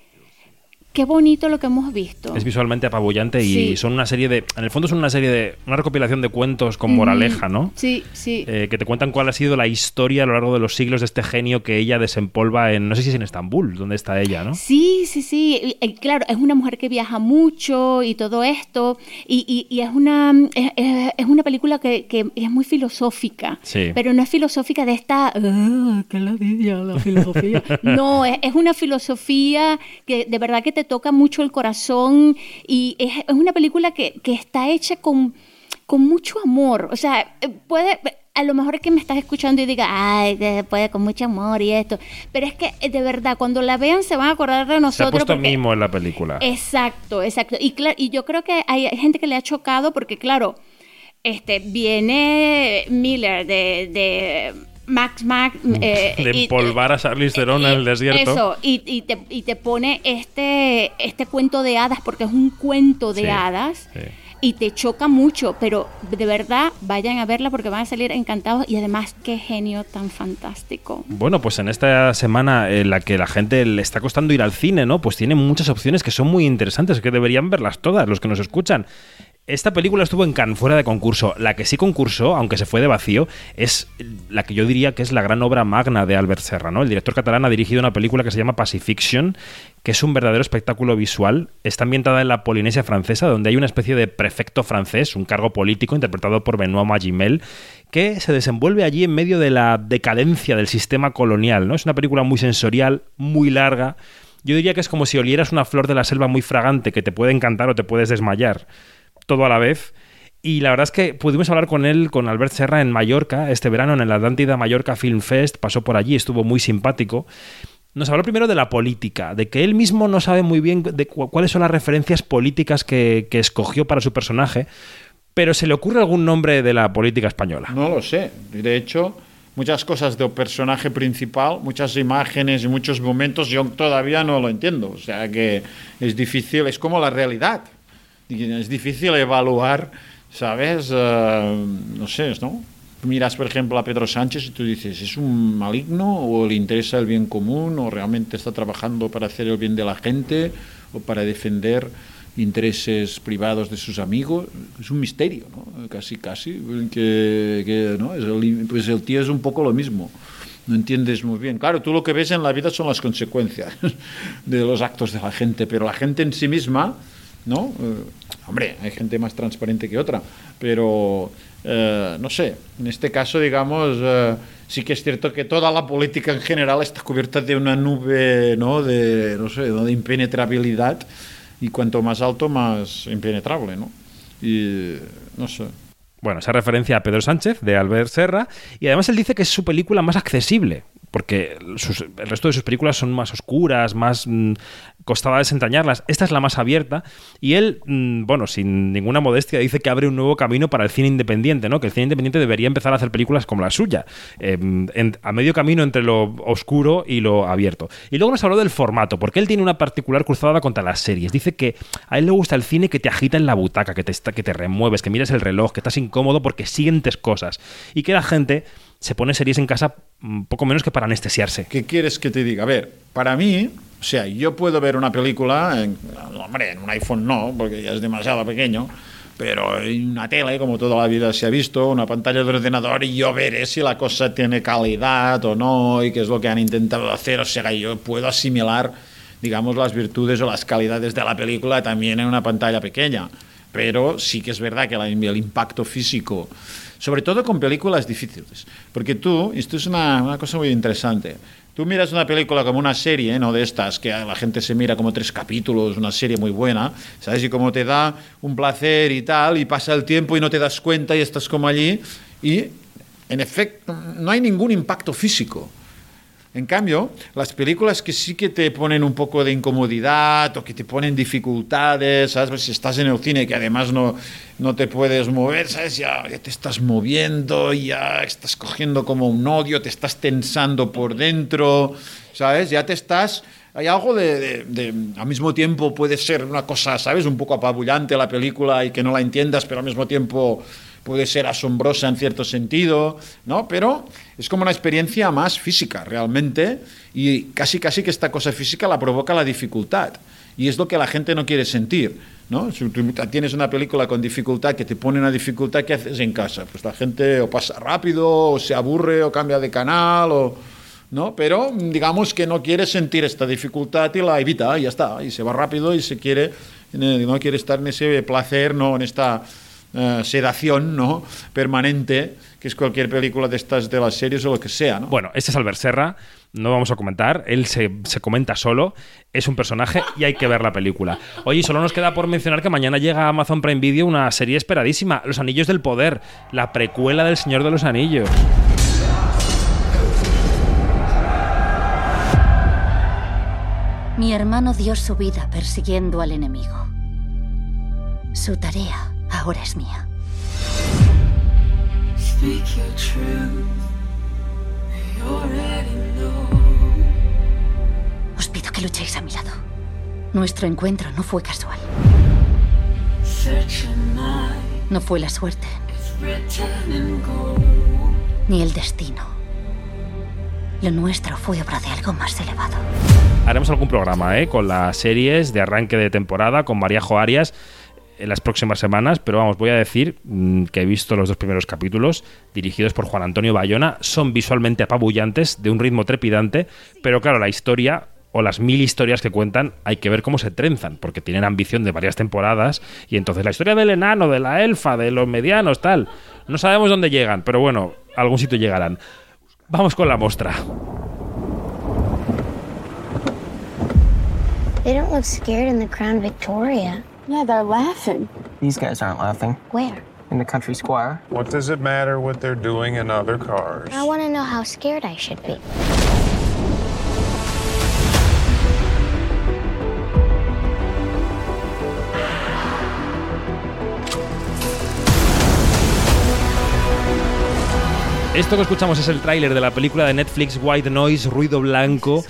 qué bonito lo que hemos visto. Es visualmente apabullante y Sí. son una serie de. En el fondo son una serie de. Una recopilación de cuentos con moraleja, ¿no? Sí, sí. Eh, que te cuentan cuál ha sido la historia a lo largo de los siglos de este genio que ella desempolva en. No sé si es en Estambul, donde está ella, ¿no? Sí, sí, sí. Y, y claro, es una mujer que viaja mucho y todo esto. Y, es, una, es, es- es una película que, que es muy filosófica. Sí. Pero no es filosófica de esta. "Ah, qué ladilla la filosofía. no, es, es una filosofía que de verdad que te toca mucho el corazón. Y es, es una película que, que está hecha con, con mucho amor. O sea, eh, puede. A lo mejor es que me estás escuchando y diga, ay, puede con mucho amor y esto. Pero es que eh, de verdad, cuando la vean se van a acordar de Se ha nosotros. puesto porque- mimo en la película. Exacto, exacto. Y, y yo creo que hay, hay gente que le ha chocado porque, claro, este viene Miller de, de Max Max. eh, de y- empolvar a Charlize Theron en el desierto. Eso, y, y te, y te pone este, este cuento de hadas, porque es un cuento de Sí, hadas. sí. Y te choca mucho, pero de verdad vayan a verla porque van a salir encantados y además qué genio tan fantástico. Bueno, pues en esta semana en la que la gente le está costando ir al cine, ¿no? Pues tiene muchas opciones que son muy interesantes, que deberían verlas todas, los que nos escuchan. Esta película estuvo en Cannes fuera de concurso. La que sí concursó, aunque se fue de vacío, es la que yo diría que es la gran obra magna de Albert Serra, ¿no? El director catalán ha dirigido una película que se llama Pacifiction, que es un verdadero espectáculo visual. Está ambientada en la Polinesia francesa, donde hay una especie de prefecto francés, un cargo político interpretado por Benoît Magimel, que se desenvuelve allí en medio de la decadencia del sistema colonial, ¿no? Es una película muy sensorial, muy larga. Yo diría que es como si olieras una flor de la selva muy fragante que te puede encantar o te puedes desmayar todo a la vez. Y la verdad es que pudimos hablar con él, con Albert Serra, en Mallorca, este verano, en el Atlántida Mallorca Film Fest. Pasó por allí, estuvo muy simpático. Nos habló primero de la política, de que él mismo no sabe muy bien de cu- cuáles son las referencias políticas que, que escogió para su personaje, pero se le ocurre algún nombre de la política española. No lo sé. De hecho, muchas cosas del personaje principal, muchas imágenes y muchos momentos, yo todavía no lo entiendo. O sea que es difícil, es como la realidad. Es difícil evaluar, ¿sabes? Eh, no sé, ¿no? Miras, por ejemplo, a Pedro Sánchez y tú dices, ¿es un maligno o le interesa el bien común o realmente está trabajando para hacer el bien de la gente o para defender intereses privados de sus amigos? Es un misterio, ¿no? Casi, casi. Que, que, ¿no? Es el, pues el tío es un poco lo mismo. No entiendes muy bien. Claro, tú lo que ves en la vida son las consecuencias de los actos de la gente, pero la gente en sí misma, ¿no? Hombre, hay gente más transparente que otra, pero eh, no sé, en este caso, digamos, eh, sí que es cierto que toda la política en general está cubierta de una nube, ¿no? De, no sé, de impenetrabilidad y cuanto más alto, más impenetrable, ¿no? Y no sé. Bueno, esa referencia a Pedro Sánchez de Albert Serra y además él dice que es su película más accesible. Porque sus- el resto de sus películas son más oscuras, más mm, costaba desentrañarlas. Esta es la más abierta y él, mm, bueno, sin ninguna modestia, dice que abre un nuevo camino para el cine independiente, ¿no? Que el cine independiente debería empezar a hacer películas como la suya, en- a medio camino entre lo oscuro y lo abierto. Y luego nos habló del formato, porque él tiene una particular cruzada contra las series. Dice que a él le gusta el cine que te agita en la butaca, que te, que te remueves, que miras el reloj, que estás incómodo porque sientes cosas. Y que la gente se pone series en casa mm, poco menos que para anestesiarse. ¿Qué quieres que te diga? A ver, para mí, o sea, yo puedo ver una película, en, hombre, en un iPhone no, porque ya es demasiado pequeño, pero en una tele, como toda la vida se ha visto, una pantalla de ordenador, y yo veré si la cosa tiene calidad o no, y qué es lo que han intentado hacer. O sea, yo puedo asimilar, digamos, las virtudes o las calidades de la película también en una pantalla pequeña. Pero sí que es verdad que el impacto físico, sobre todo con películas difíciles, porque tú, esto es una, una cosa muy interesante, tú miras una película como una serie, no de estas que la gente se mira como tres capítulos, una serie muy buena, ¿sabes? Y como te da un placer y tal, y pasa el tiempo y no te das cuenta y estás como allí, y en efecto no hay ningún impacto físico. En cambio, las películas que sí que te ponen un poco de incomodidad o que te ponen dificultades, ¿sabes? Pues si estás en el cine que además no, no te puedes mover, ¿sabes? Ya, ya te estás moviendo, ya estás cogiendo como un odio, te estás tensando por dentro, ¿sabes? Ya te estás... Hay algo de, de- de- Al mismo tiempo puede ser una cosa, ¿sabes? Un poco apabullante la película y que no la entiendas, pero al mismo tiempo puede ser asombrosa en cierto sentido, ¿no? Pero es como una experiencia más física, realmente, y casi casi que esta cosa física la provoca la dificultad. Y es lo que la gente no quiere sentir, ¿no? Si tú tienes una película con dificultad que te pone una dificultad, ¿qué haces en casa? Pues la gente o pasa rápido, o se aburre, o cambia de canal. ¿no? Pero digamos que no quiere sentir esta dificultad y la evita, y ya está, y se va rápido y se quiere, no quiere estar en ese placer, no en esta eh, sedación ¿no? permanente, que es cualquier película de estas de las series o lo que sea. ¿no? Bueno, este es Albert Serra, no vamos a comentar, él se, se comenta solo, es un personaje y hay que ver la película. Oye, solo nos queda por mencionar que mañana llega a Amazon Prime Video una serie esperadísima, Los Anillos del Poder, la precuela del Señor de los Anillos. Mi hermano dio su vida persiguiendo al enemigo. Su tarea ahora es mía. Speak your truth. You already know. Os pido que luchéis a mi lado. Nuestro encuentro no fue casual. No fue la suerte, ni el destino. Lo nuestro fue obra de algo más elevado. Haremos algún programa ¿eh? con las series de arranque de temporada, con Maríajo Arias en las próximas semanas, pero vamos, voy a decir mm, que he visto los dos primeros capítulos dirigidos por Juan Antonio Bayona, son visualmente apabullantes, de un ritmo trepidante, pero claro, la historia o las mil historias que cuentan hay que ver cómo se trenzan, porque tienen ambición de varias temporadas y entonces la historia del enano, de la elfa, de los medianos, tal, no sabemos dónde llegan, pero bueno, algún sitio llegarán. Vamos con la muestra. Victoria. Yeah, they're laughing. These guys aren't laughing. Where? In the country square. What does it matter what they're doing in other cars? I want to know how scared I should be. Esto que escuchamos es el tráiler de la película de Netflix White Noise, Ruido Blanco,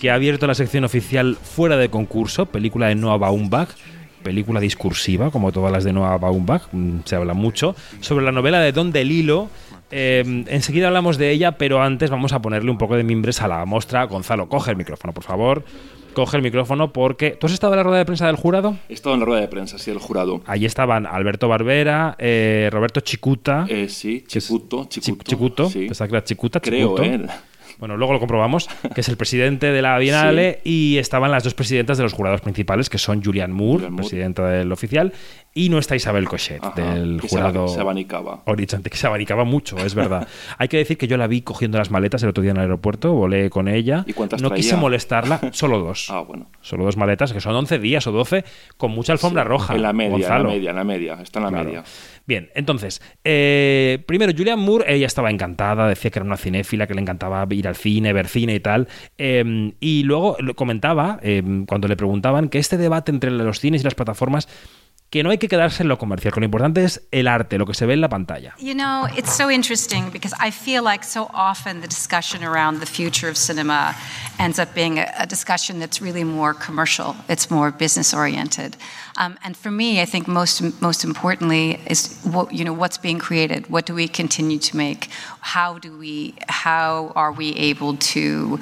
que ha abierto la sección oficial fuera de concurso, película de Noah Baumbach, película discursiva, como todas las de Noah Baumbach, mm, se habla mucho, sobre la novela de Don DeLillo. Eh, enseguida hablamos de ella, pero antes vamos a ponerle un poco de mimbres a la muestra. Gonzalo, coge el micrófono, por favor. Coge el micrófono porque... ¿Tú has estado en la rueda de prensa del jurado? He estado en la rueda de prensa, sí, del jurado. Allí estaban Alberto Barbera, eh, Roberto Chicuta. Eh, sí, Chicuto, Chicuto. Chicuto, sí. pensaba que era Chicuta, Creo, Chicuto. ¿eh? Bueno, luego lo comprobamos, que es el presidente de la Bienale y estaban las dos presidentas de los jurados principales, que son Julian Moore, presidenta del oficial, y nuestra Isabel Cochet, Ajá, del que jurado aba- se abanicaba. horizonte, que se abanicaba mucho, es verdad. Hay que decir que yo la vi cogiendo las maletas el otro día en el aeropuerto, volé con ella. ¿Y cuántas no traía? quise molestarla, solo dos. Ah, bueno. Solo dos maletas, que son 11 días o 12, con mucha alfombra roja. En la media, en Gonzalo. la media, en la media. Está en la Claro. media. Bien, entonces, eh, primero Julian Moore, ella estaba encantada, decía que era una cinéfila, que le encantaba ir al cine, ver cine y tal. Eh, y luego comentaba, eh, cuando le preguntaban, que este debate entre los cines y las plataformas que no hay que quedarse en lo comercial, que lo importante es el arte, lo que se ve en la pantalla. You know, it's so interesting because I feel like so often the discussion around the future of cinema ends up being a, discussion that's really more commercial. It's more business oriented. Um, and for me, I think most most importantly is what you know what's being created. What do we continue to make? How do we? How are we able to?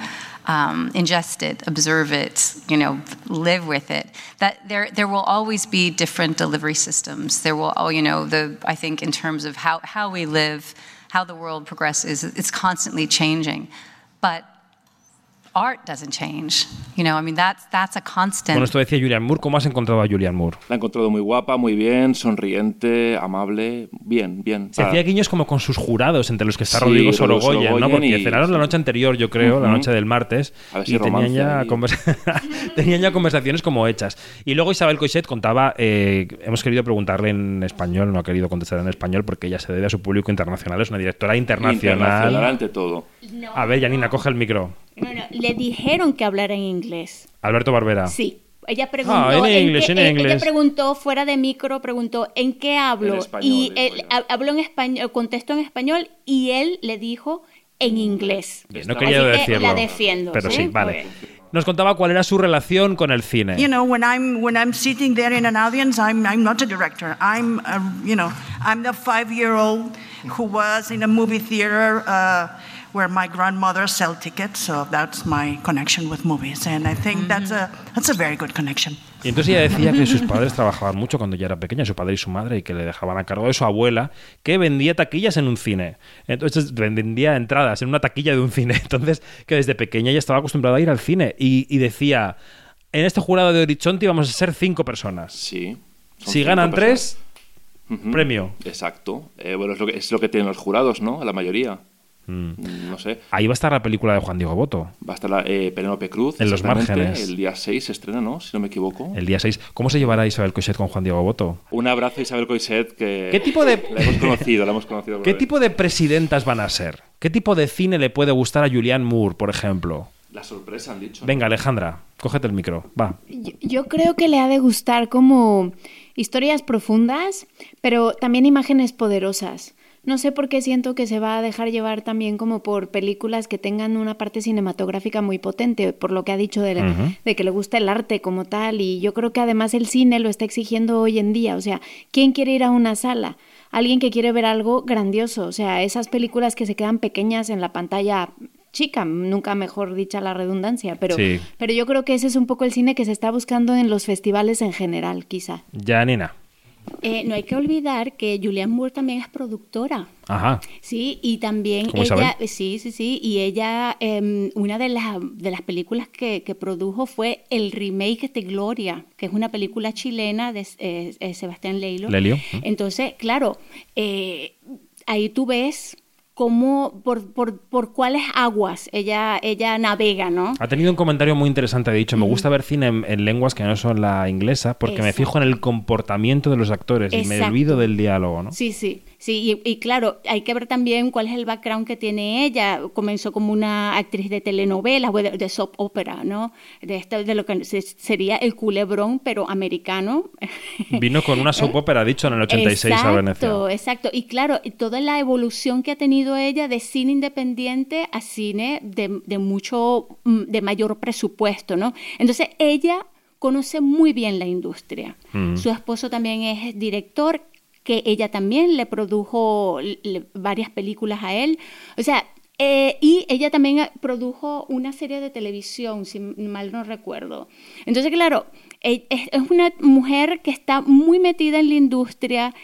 Um, ingest it, observe it, you know, live with it. That there, there will always be different delivery systems. There will, oh, you know, the I think in terms of how how we live, how the world progresses, it's constantly changing, but art doesn't change. You know, I mean, that's, that's a constant. Bueno, esto decía Julian Moore. ¿Cómo has encontrado a Julian Moore? La he encontrado muy guapa, muy bien, sonriente, amable, bien, bien. Se hacía guiños como con sus jurados, entre los que está sí, Rodrigo Sorogoyen, ¿no? Porque y... cenaron la noche anterior, yo creo, uh -huh. la noche del martes, si y tenían ya, y... convers... tenían ya conversaciones como hechas. Y luego Isabel Coixet contaba, eh, hemos querido preguntarle en español, no ha querido contestar en español porque ella se debe a su público internacional, es una directora internacional. Internacional ante todo. No. A ver, Janina, coge el micro. No, no, le dijeron que hablara en inglés. Alberto Barbera. Sí. Ella preguntó, ah, en inglés, en, en qué, inglés. Ella preguntó fuera de micro, preguntó en qué hablo En español, y él español. habló en español, contestó en español y él le dijo en inglés. Bien, no quería Así que decirlo. la defiendo. Pero sí, ¿sí? vale. Nos contaba cuál era su relación con el cine. You know, when I'm when I'm sitting there in an audience, I'm I'm not a director. I'm a, you know I'm the five-year-old who was in a movie theater uh, where my grandmother sell tickets. So that's my connection with movies, and I think that's a that's a very good connection. Y entonces ella decía que sus padres trabajaban mucho cuando ella era pequeña, su padre y su madre, y que le dejaban a cargo de su abuela, que vendía taquillas en un cine. Entonces vendía entradas en una taquilla de un cine. Entonces, que desde pequeña ella estaba acostumbrada a ir al cine. Y, y decía, en este jurado de Horizonte vamos a ser cinco personas. Sí. Si ganan personas. tres, Ujú. premio. Exacto. Eh, bueno, es lo, que, es lo que tienen los jurados, ¿no? La mayoría. Mm. No sé. Ahí va a estar la película de Juan Diego Boto, Va a estar la, eh, Penélope Cruz. En los márgenes. El día 6 se estrena, ¿no? Si no me equivoco. el día 6. ¿Cómo se llevará Isabel Cochet con Juan Diego Boto? Un abrazo a Isabel Coixet, que... ¿Qué tipo de- La hemos conocido, la hemos conocido. ¿Qué tipo de presidentas van a ser? ¿Qué tipo de cine le puede gustar a Julianne Moore, por ejemplo? La sorpresa, han dicho. Venga, Alejandra, cógete el micro. Va. Yo, yo creo que le ha de gustar como historias profundas, pero también imágenes poderosas. No sé por qué siento que se va a dejar llevar también como por películas que tengan una parte cinematográfica muy potente, por lo que ha dicho de, Ujú. de que le gusta el arte como tal, y yo creo que además el cine lo está exigiendo hoy en día. O sea, ¿quién quiere ir a una sala? Alguien que quiere ver algo grandioso, o sea, esas películas que se quedan pequeñas en la pantalla chica, nunca mejor dicha la redundancia, pero, Sí. pero yo creo que ese es un poco el cine que se está buscando en los festivales en general, quizá. Janina. Eh, no hay que olvidar que Julianne Moore también es productora. Ajá. Sí, y también ¿Como ella, Isabel? sí, sí, sí, y ella, em, una de las, de las películas que, que produjo fue el remake de Gloria, que es una película chilena de eh, eh, Sebastián Leilo. Lelio. Entonces, claro, eh, ahí tú ves cómo, por, por, por cuáles aguas ella, ella navega, ¿no? Ha tenido un comentario muy interesante. Ha dicho, me gusta ver cine en, en lenguas que no son la inglesa porque me fijo en el comportamiento de los actores y me olvido del diálogo, ¿no? Sí, sí, sí, y, y claro, hay que ver también cuál es el background que tiene ella. Comenzó como una actriz de telenovelas, o de, de soap opera, ¿no? De, esto, de lo que se- sería el culebrón, pero americano. Vino con una soap opera, dicho en el 86 a Venecia. Exacto, exacto. Y claro, toda la evolución que ha tenido ella de cine independiente a cine de, de mucho, mm, de mayor presupuesto, ¿no? Entonces ella conoce muy bien la industria. Mm. Su esposo también es director, que ella también le produjo varias películas a él. O sea, eh, y ella también eh, produjo una serie de televisión, si mal no recuerdo. Entonces, claro, e- es una mujer que está muy metida en la industria,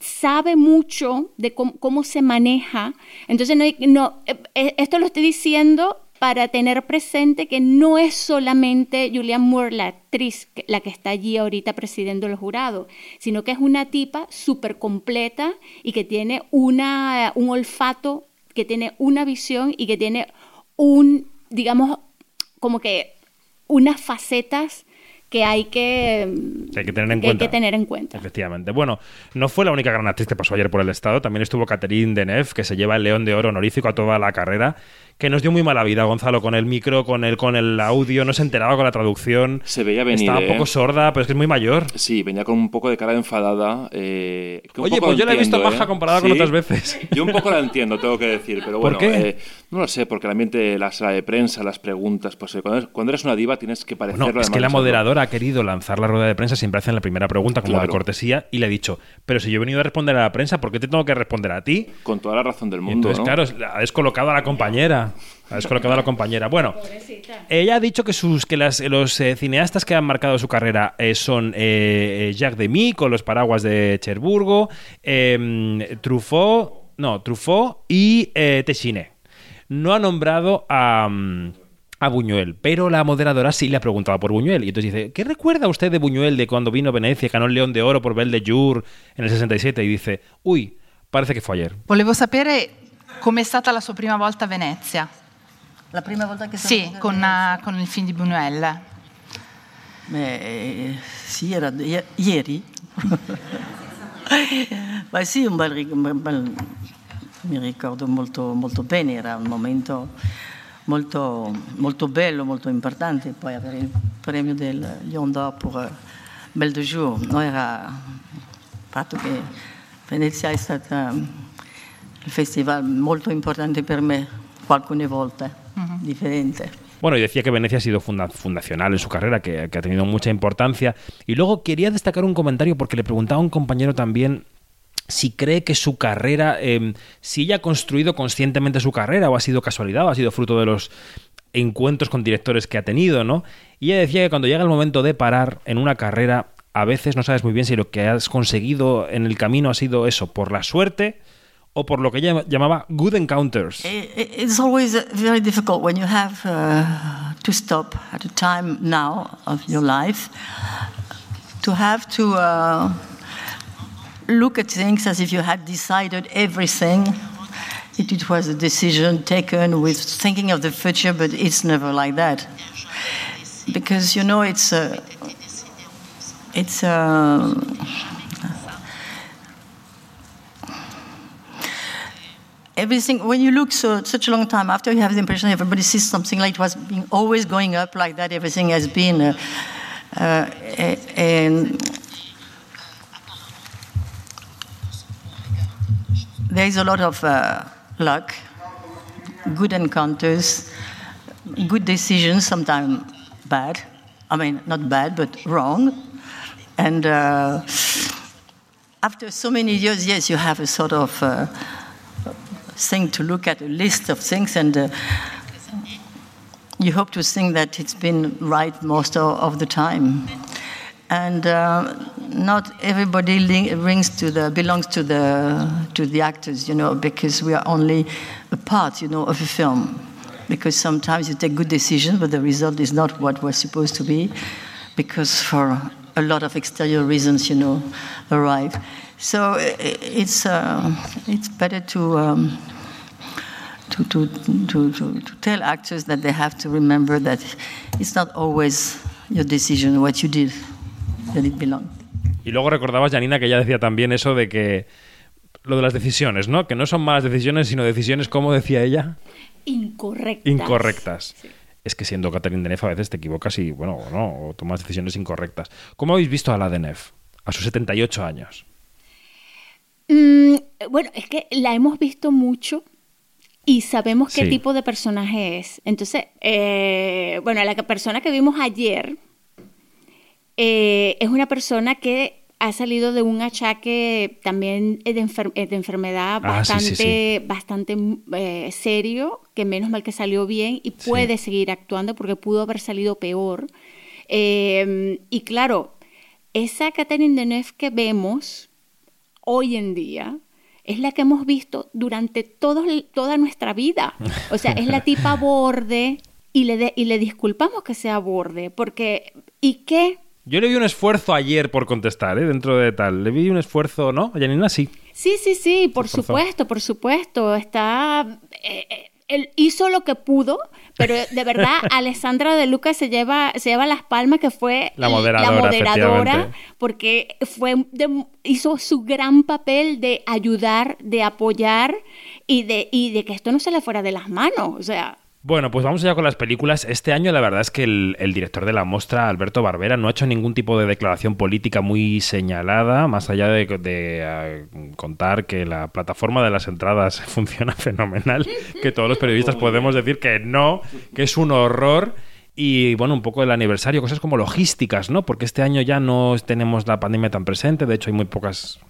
sabe mucho de cómo, cómo se maneja. Entonces, no, no, eh, esto lo estoy diciendo para tener presente que no es solamente Julianne Moore, la actriz, la que está allí ahorita presidiendo el jurado, sino que es una tipa súper completa y que tiene una, un olfato, que tiene una visión y que tiene un, digamos, como que unas facetas que hay que, Que hay que tener en que hay cuenta. que tener en cuenta. Efectivamente. Bueno, no fue la única gran actriz que pasó ayer por el Estado. También estuvo Catherine Deneuve, que se lleva el León de Oro honorífico a toda la carrera, que nos dio muy mala vida, Gonzalo, con el micro, con el, con el audio, no se enteraba con la traducción. Se veía venir. Estaba un ¿eh? poco sorda, pero es que es muy mayor. Sí, venía con un poco de cara enfadada. eh, que Oye, pues yo la he visto baja ¿eh? comparada con otras veces. Yo un poco la entiendo, tengo que decir, pero ¿Por bueno, qué? eh, no lo sé, porque el ambiente, la sala de prensa, las preguntas, pues cuando, eres- cuando eres una diva tienes que parecerlo. No, es que la moderadora ha querido lanzar la rueda de prensa, siempre hacen la primera pregunta como de cortesía, y le ha dicho, pero si yo he venido a responder a la prensa, ¿por qué te tengo que responder a ti? Con toda la razón del Y mundo. entonces, ¿no? claro, ha descolocado a la compañera. Ha descolocado a la compañera. Bueno, ella ha dicho que sus que las, los eh, cineastas que han marcado su carrera eh, son eh, eh, Jacques Demy con los paraguas de Cherburgo, eh, Truffaut, no, Truffaut y eh, Téchiné. No ha nombrado a, mm, a Buñuel, pero la moderadora sí le ha preguntado por Buñuel. Y entonces dice, ¿qué recuerda usted de Buñuel de cuando vino a Venecia, ganó el León de Oro por Belle de Jour en el 67? Y dice, uy, parece que fue ayer. Volevo sapere com'è stata la sua prima volta a Venezia. La prima volta che sono Sì, con, Venezia? eh, con il film di Buñuel. Beh, eh, sì, era i- ieri. Ma sì, un bel, un bel- mi ricordo molto, molto bene, era un momento molto, molto bello, molto importante. Poi avere il premio del Lion d'Or per eh, Belle de Jour, no, era il fatto che Venezia è stata il festival molto importante per me, alcune volte, differente. Bueno, y decía que Venecia ha sido funda- fundacional en su carrera, que, que ha tenido mucha importancia. Y luego quería destacar un comentario porque le preguntaba a un compañero también si cree que su carrera, eh, si ella ha construido conscientemente su carrera o ha sido casualidad o ha sido fruto de los encuentros con directores que ha tenido, ¿no? Y ella decía que cuando llega el momento de parar en una carrera, a veces no sabes muy bien si lo que has conseguido en el camino ha sido eso, por la suerte o por lo que ella llamaba good encounters. I- i- It's always very difficult when you have uh, to stop at a time now of your life to have to uh, look at things as if you had decided everything. It, it was a decision taken with thinking of the future, but it's never like that. Because you know it's a, it's a, everything when you look so such a long time after you have the impression everybody sees something like it was being always going up like that everything has been uh, uh, and there is a lot of uh, luck good encounters good decisions sometimes bad i mean not bad but wrong and uh, after so many years yes you have a sort of uh, thing to look at a list of things and uh, you hope to think that it's been right most of, the time. And uh, not everybody rings to the belongs to the to the actors you know because we are only a part you know of a film. Because sometimes you take good decisions but the result is not what was supposed to be because for a lot of exterior reasons you know arrive so it's uh, it's better to um, to, to, to, to, to tell actors that they have to remember that it's not always your decision what you did that it belonged. Y luego recordabas, Janina, que ella decía también eso de que lo de las decisiones, ¿no? Que no son malas decisiones, sino decisiones, como decía ella, Incorrectas. incorrectas. Es que siendo Catherine Deneuve a veces te equivocas y, bueno, o no, o tomas decisiones incorrectas. ¿Cómo habéis visto a la Deneuve a sus 78 años? Mm, bueno, es que la hemos visto mucho y sabemos qué Sí. tipo de personaje es. Entonces, eh, bueno, la persona que vimos ayer eh, es una persona que ha salido de un achaque también de, enfer- eh, de enfermedad Ah, sí, bastante, sí, bastante eh, serio, que menos mal que salió bien y puede seguir actuando porque pudo haber salido peor. Eh, y claro, esa Catherine Deneuve que vemos hoy en día es la que hemos visto durante todo, toda nuestra vida. O sea, es la tipa borde y le, de- y le disculpamos que sea borde, porque ¿y qué? Yo le vi un esfuerzo ayer por contestar, ¿eh? Dentro de tal. Le vi un esfuerzo, ¿no? A Janina sí. Sí, sí, sí, por supuesto, por supuesto. Está. eh, eh, él hizo lo que pudo, pero de verdad Alessandra de Lucas se lleva, se lleva las palmas que fue La moderadora, moderadora, porque fue de- hizo su gran papel de ayudar, de apoyar y de, y de que esto no se le fuera de las manos. O sea, Bueno, pues vamos allá con las películas. Este año la verdad es que el, el director de la muestra, Alberto Barbera, no ha hecho ningún tipo de declaración política muy señalada, más allá de, de, eh, contar que la plataforma de las entradas funciona fenomenal, que todos los periodistas podemos decir que no, que es un horror. Y bueno, un poco el aniversario, cosas como logísticas, ¿no? Porque este año ya no tenemos la pandemia tan presente, de hecho hay muy pocas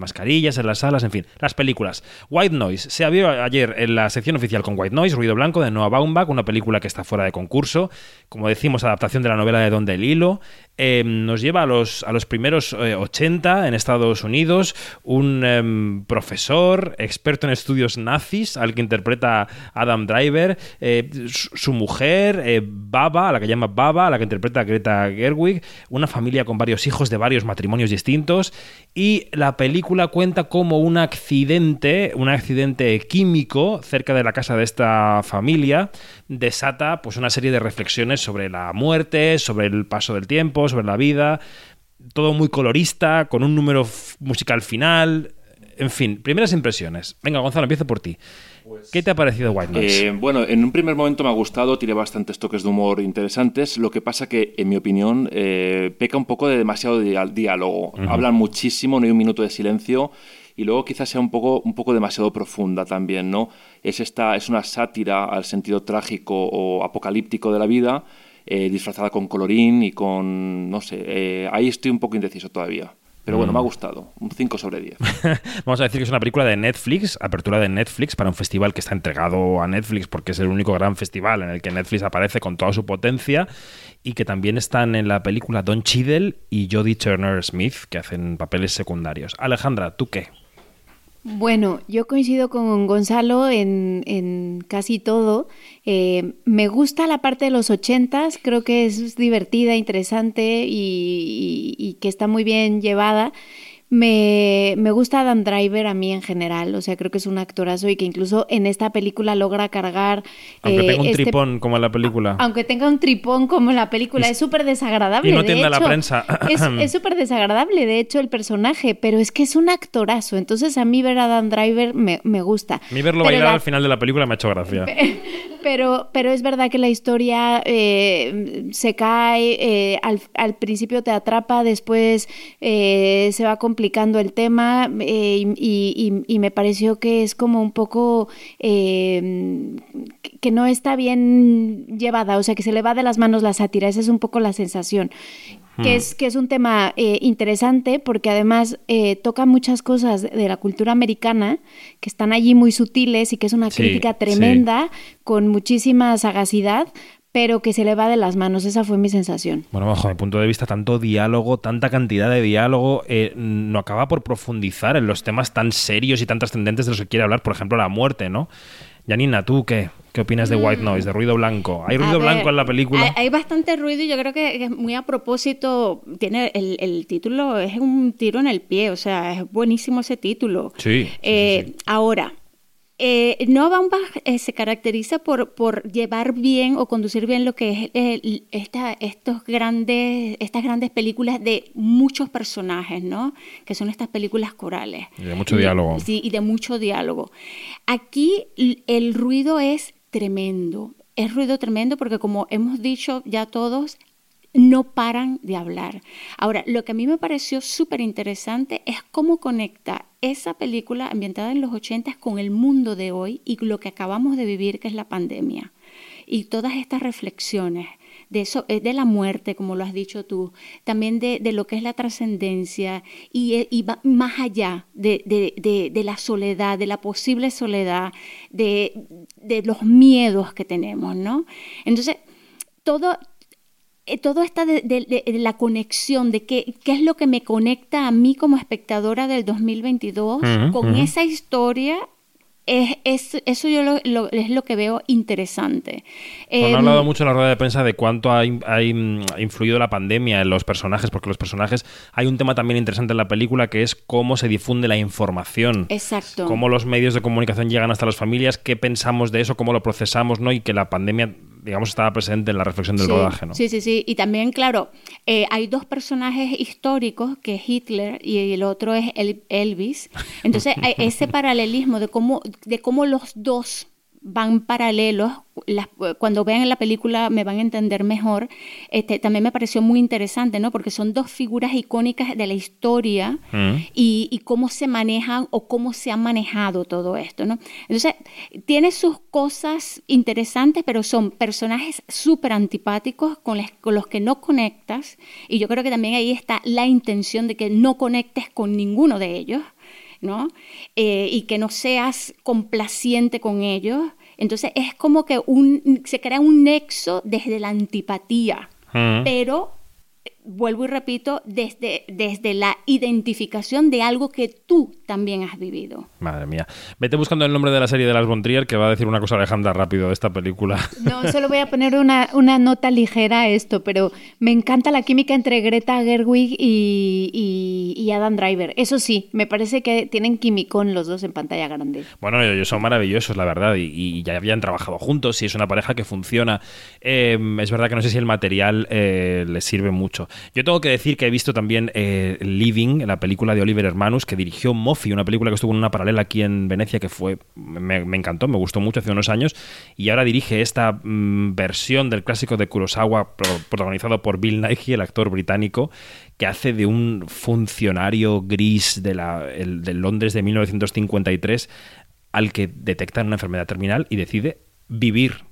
mascarillas en las salas, en fin, las películas. White Noise se vio ayer en la sección oficial con White Noise, Ruido Blanco de Noah Baumbach, una película que está fuera de concurso, como decimos, adaptación de la novela de Don DeLillo. Eh, nos lleva a los, a los primeros eh, 80 en Estados Unidos, un em, profesor experto en estudios nazis, al que interpreta Adam Driver, eh, su, su mujer, eh, Baba, a la que llama Baba, a la que interpreta Greta Gerwig, una familia con varios hijos de varios matrimonios distintos, y la película cuenta como un accidente, un accidente químico cerca de la casa de esta familia, desata pues una serie de reflexiones sobre la muerte, sobre el paso del tiempo, sobre la vida, todo muy colorista, con un número musical final, en fin, primeras impresiones. Venga, Gonzalo, empiezo por ti. ¿Qué te ha parecido White Noise? Eh, bueno, en un primer momento me ha gustado, tiene bastantes toques de humor interesantes. Lo que pasa que, en mi opinión, eh, peca un poco de demasiado dia- diálogo. Ujú. Hablan muchísimo, no hay un minuto de silencio. Y luego quizás sea un poco, un poco demasiado profunda también, ¿no? Es, esta, es una sátira al sentido trágico o apocalíptico de la vida, eh, disfrazada con colorín y con, no sé, eh, ahí estoy un poco indeciso todavía. Pero bueno, Mm. me ha gustado, un 5 sobre 10. Vamos a decir que es una película de Netflix, apertura de Netflix para un festival que está entregado a Netflix porque es el único gran festival en el que Netflix aparece con toda su potencia y que también están en la película Don Cheadle y Jodie Turner Smith que hacen papeles secundarios. Alejandra, ¿tú qué? Bueno, yo coincido con Gonzalo en, en casi todo. Eh, me gusta la parte de los ochentas, creo que es divertida, interesante y, que está muy bien llevada. Me, me gusta Adam Driver a mí en general, o sea, creo que es un actorazo y que incluso en esta película logra cargar... Aunque eh, tenga un este- tripón como en la película. aunque tenga un tripón como en la película, es súper desagradable. y no de atiende a la prensa. Es súper desagradable, de hecho, el personaje, pero es que es un actorazo. Entonces, a mí ver a Dan Driver me, me gusta. A mí verlo Pero bailar la- al final de la película me ha hecho gracia. Pero, pero es verdad que la historia eh, se cae, eh, al, al principio te atrapa, después se va complicando el tema eh, y, y- y me pareció que es como un poco eh, que- no está bien llevada, o sea, que se le va de las manos la sátira, esa es un poco la sensación. Que Hmm. es, que es un tema eh, interesante porque además eh, toca muchas cosas de la cultura americana que están allí muy sutiles y que es una Sí, crítica sí. tremenda, con muchísima sagacidad, pero que se le va de las manos. Esa fue mi sensación. Bueno, bajo mi punto de vista, tanto diálogo, tanta cantidad de diálogo, eh, no acaba por profundizar en los temas tan serios y tan trascendentes de los que quiere hablar, por ejemplo, la muerte, ¿no? Janina, ¿tú qué? ¿Qué opinas de White Noise, de ruido blanco? ¿Hay Mm. Ruido ver, blanco en la película? Hay, hay bastante ruido y yo creo que es muy a propósito. Tiene el, el título, es un tiro en el pie, o sea, es buenísimo ese título. Sí. Eh, Ahora, eh, Noah Baumbach eh, se caracteriza por, por llevar bien o conducir bien lo que es eh, esta, estos grandes, estas grandes películas de muchos personajes, ¿no? Que son estas películas corales. Y de mucho diálogo. Sí, y de mucho diálogo. Aquí el ruido es tremendo. Es ruido tremendo porque como hemos dicho ya todos, no paran de hablar. Ahora, lo que a mí me pareció súper interesante es cómo conecta esa película ambientada en los 80 con el mundo de hoy y lo que acabamos de vivir, que es la pandemia. Y todas estas reflexiones de eso, eh, de la muerte, como lo has dicho tú, también de, de lo que es la trascendencia y, eh, y más allá de, de- de- la soledad, de la posible soledad, de, de los miedos que tenemos, ¿no? Entonces, todo, eh, todo está de, de- de- de la conexión, de qué, qué es lo que me conecta a mí como espectadora del 2022 Ujú, con esa historia es, es- eso yo lo- lo- es lo que veo interesante. Bueno, Em, ha hablado mucho en la rueda de prensa de cuánto ha, ha influido la pandemia en los personajes, porque los personajes, hay un tema también interesante en la película que es cómo se difunde la información. Exacto. Cómo los medios de comunicación llegan hasta las familias, qué pensamos de eso, cómo lo procesamos, ¿no? Y que la pandemia, digamos, estaba presente en la reflexión del Sí, rodaje, ¿no? Sí, sí, sí. Y también, claro, eh, hay dos personajes históricos, que es Hitler y el otro es El- Elvis. Entonces, hay ese paralelismo de cómo, de cómo los dos van paralelos, las- cuando vean la película me van a entender mejor, este, también me pareció muy interesante, ¿no? Porque son dos figuras icónicas de la historia y, y cómo se manejan o cómo se ha manejado todo esto, ¿no? Entonces, tiene sus cosas interesantes, pero son personajes súper antipáticos con, les- con los que no conectas y yo creo que también ahí está la intención de que no conectes con ninguno de ellos, ¿no? Eh, y que no seas complaciente con ellos. Entonces, es como que un, se crea un nexo desde la antipatía, Mm. pero vuelvo y repito, desde, desde la identificación de algo que tú también has vivido. Madre mía. Vete buscando el nombre de la serie de Las von Trier, que va a decir una cosa Alejandra rápido de esta película. No, solo voy a poner una, una nota ligera a esto, pero me encanta la química entre Greta Gerwig y, y- y Adam Driver. Eso sí, me parece que tienen quimicón los dos en pantalla grande. Bueno, ellos son maravillosos, la verdad, y, y ya habían trabajado juntos, y es una pareja que funciona. Eh, es verdad que no sé si el material eh, les sirve mucho. Yo tengo que decir que he visto también eh, Living, la película de Oliver Hermanus, que dirigió Moffy, una película que estuvo en una paralela aquí en Venecia, que fue me, encantó, me gustó mucho hace unos años, y ahora dirige esta mm, versión del clásico de Kurosawa, pro- protagonizado por Bill Nighy, el actor británico, que hace de un funcionario gris de, la, el- de Londres de 1953 al que detectan una enfermedad terminal y decide vivir.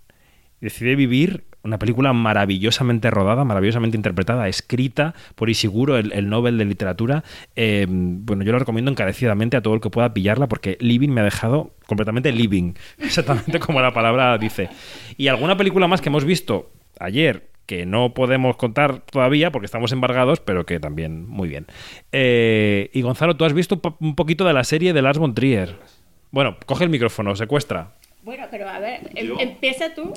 Decide vivir una película maravillosamente rodada, maravillosamente interpretada, escrita por Isiguro, el, el Nobel de Literatura. Eh, bueno, yo lo recomiendo encarecidamente a todo el que pueda pillarla porque Living me ha dejado completamente living, exactamente como la palabra dice. Y alguna película más que hemos visto ayer que no podemos contar todavía porque estamos embargados, pero que también muy bien. Eh, y Gonzalo, tú has visto un po- un poquito de la serie de Lars von Trier. Bueno, coge el micrófono, secuestra. Bueno, pero a ver, em- Yo- empieza tú.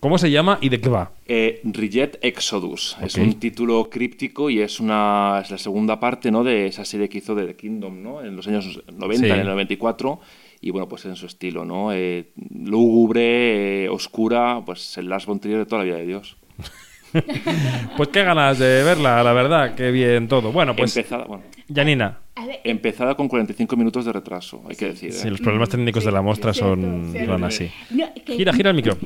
¿Cómo se llama y de qué va? Eh, Reject Exodus. Es Ok. un título críptico y es una es la segunda parte ¿no? de esa serie que hizo de The Kingdom ¿no? en los años 90, Sí. en el 94. Y bueno, pues en su estilo, ¿no? Eh, lúgubre, eh, oscura, pues el Lars von Trier de toda la vida de Dios. Pues qué ganas de verla, la verdad, qué bien todo. Bueno, pues Empezada, bueno, Janina, empezada con 45 minutos de retraso, hay que decir. ¿eh? sí, los problemas técnicos de la muestra son, son así. No, que- Gira, gira el micro.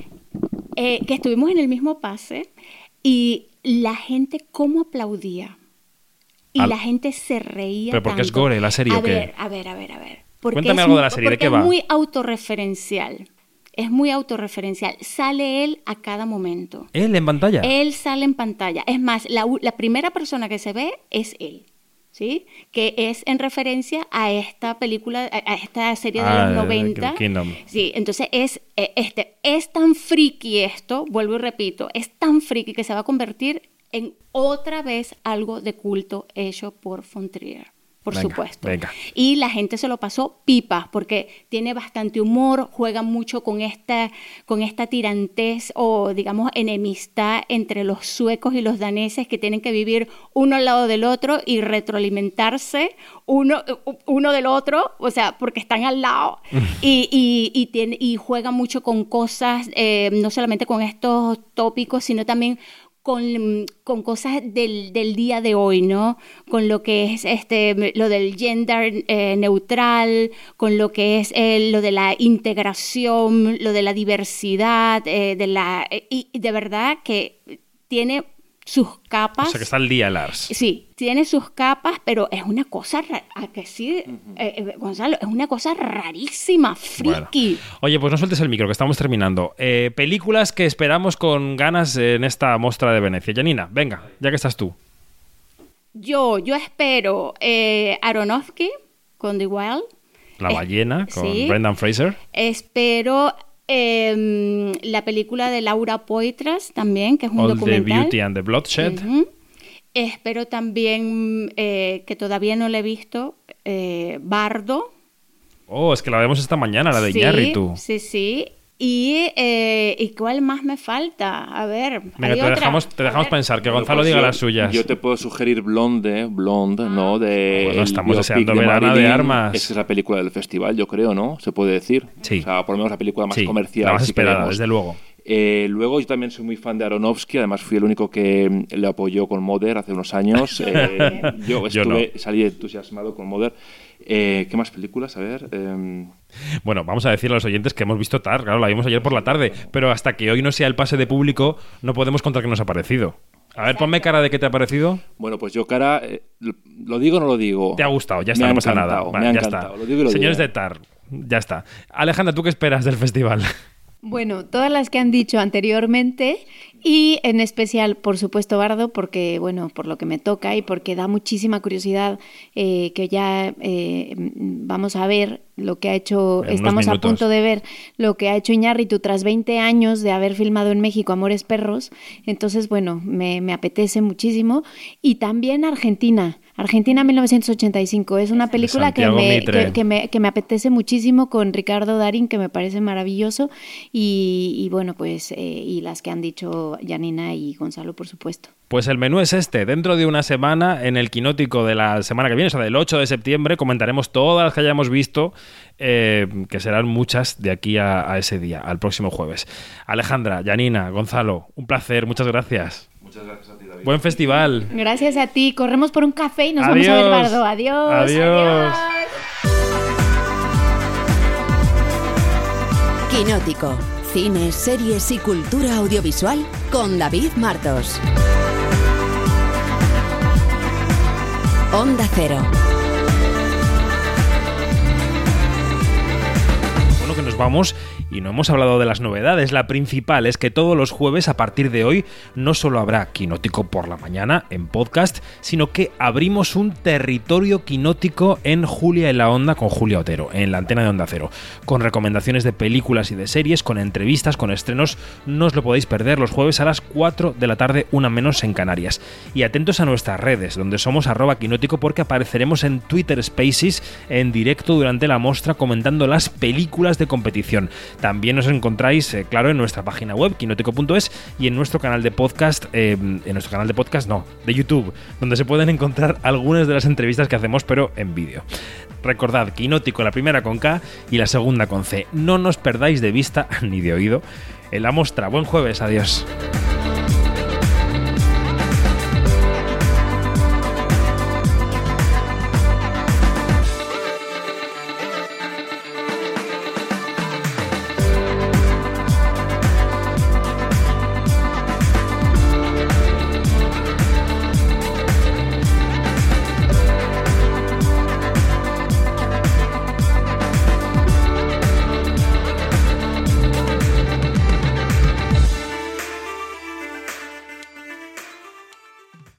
Eh, que estuvimos en el mismo pase y la gente cómo aplaudía. Y Al- la gente se reía. ¿Pero porque es tanto. gore la serie a o qué? Ver, a ver, a ver, a ver. Porque Cuéntame es algo de la serie, ¿de qué va? Es muy autorreferencial. Es muy autorreferencial. Sale él a cada momento. ¿Él en pantalla? Él sale en pantalla. Es más, la, la primera persona que se ve es él. ¿Sí? Que es en referencia a esta película, a esta serie de Ah, los de 90. Kingdom. Sí, entonces es, eh, este, es tan friki esto, vuelvo y repito, es tan friki que se va a convertir en otra vez algo de culto hecho por Fontrier, por Venga, supuesto. venga. Y la gente se lo pasó pipa porque tiene bastante humor, juega mucho con esta, con esta tirantez o digamos enemistad entre los suecos y los daneses que tienen que vivir uno al lado del otro y retroalimentarse uno, uno del otro, o sea, porque están al lado y, y, y tiene, y juega mucho con cosas, eh, no solamente con estos tópicos, sino también con, con cosas del, del día de hoy, ¿no? Con lo que es este, lo del gender eh, neutral, con lo que es eh, lo de la integración, lo de la diversidad, eh, de la, eh, y y de verdad que tiene sus O capas. sea que está al día Lars. Sí, tiene sus capas, pero es una cosa, a que sí, eh, eh, Gonzalo, es una cosa rarísima, Bueno. friki. Oye, pues no sueltes el micro, que estamos terminando. Eh, películas que esperamos con ganas en esta mostra de Venecia. Janina, venga, ya que estás tú. Yo, yo espero eh, Aronofsky con The Wild. La Eh, ballena con sí. Brendan Fraser. Espero em, la película de Laura Poitras también, que es un All the documental. Beauty and the Bloodshed. Espero también, eh, que todavía no la he visto, eh, Bardo. Oh, es que la vemos esta mañana, la de sí, Iñárritu. Sí, sí. Y, eh, ¿Y cuál más me falta? A ver. Venga, ¿hay te otra? dejamos, te dejamos pensar, que Gonzalo Pues diga yo- las suyas. Yo te puedo sugerir Blonde, Blonde, ¿no? De Bueno, estamos deseando ver a Ana de. Armas. Esa es la película del festival, yo creo, ¿no? Se puede decir. Sí. O sea, por lo menos la película más Sí, comercial. la más si esperada, queremos. desde luego. Eh, luego yo también soy muy fan de Aronofsky, además fui el único que le apoyó con Mother hace unos años. Eh, yo Yo estuve, salí entusiasmado con Mother. Eh, ¿Qué más películas? A ver. em, Bueno, vamos a decir a los oyentes que hemos visto Tar, claro, la vimos ayer por la tarde, pero hasta que hoy no sea el pase de público, no podemos contar que nos ha parecido. A ver, ponme cara de qué te ha parecido. bueno, pues yo, cara, eh, lo- ¿lo digo o no lo digo? Te ha gustado, ya Me está, ha no pasa nada. encantado, Vale, me ha ya está. Lo digo y lo Señores digo. de Tar, ya está. Alejandra, ¿tú qué esperas del festival? Bueno, todas las que han dicho anteriormente y en especial, por supuesto, Bardo, porque, bueno, por lo que me toca y porque da muchísima curiosidad eh, que ya eh, vamos a ver lo que ha hecho, En estamos a punto de ver lo que ha hecho Iñárritu tras 20 años de haber filmado en México Amores Perros. Entonces, bueno, me, me apetece muchísimo. Y también Argentina. Argentina 1985 es una película que Santiago me, Mitre. que- que me, que me apetece muchísimo con Ricardo Darín, que me parece maravilloso, y, y bueno, pues, eh, y las que han dicho Janina y Gonzalo, por supuesto. Pues el menú es este. Dentro de una semana, en el quinótico de la semana que viene, o sea, del 8 de septiembre, comentaremos todas las que hayamos visto, eh, que serán muchas de aquí a, a ese día, al próximo jueves. Alejandra, Janina, Gonzalo, un placer, muchas gracias. Muchas gracias a ti, David. Buen festival. Gracias a ti, corremos por un café y nos vamos a ver. Bardo. Adiós. Adiós. Quinótico. Cine, series y cultura audiovisual con David Martos. Onda Cero. Bueno, que nos vamos y no hemos hablado de las novedades. La principal es que todos los jueves a partir de hoy no solo habrá Quinótico por la mañana en podcast, sino que abrimos un territorio quinótico en Julia en la Onda con Julia Otero, en la antena de Onda Cero, con recomendaciones de películas y de series, con entrevistas, con estrenos. No os lo podéis perder los jueves a las 4 de la tarde, una menos en Canarias. Y atentos a nuestras redes, donde somos arroba quinótico porque apareceremos en Twitter Spaces en directo durante la mostra comentando las películas de competición. También nos encontráis, eh, claro, en nuestra página web, quinótico.es, y en nuestro canal de podcast, eh, en nuestro canal de podcast, no, de YouTube, donde se pueden encontrar algunas de las entrevistas que hacemos, pero en vídeo. Recordad, Quinótico, la primera con K y la segunda con C. No nos perdáis de vista ni de oído en la mostra. Buen jueves, adiós.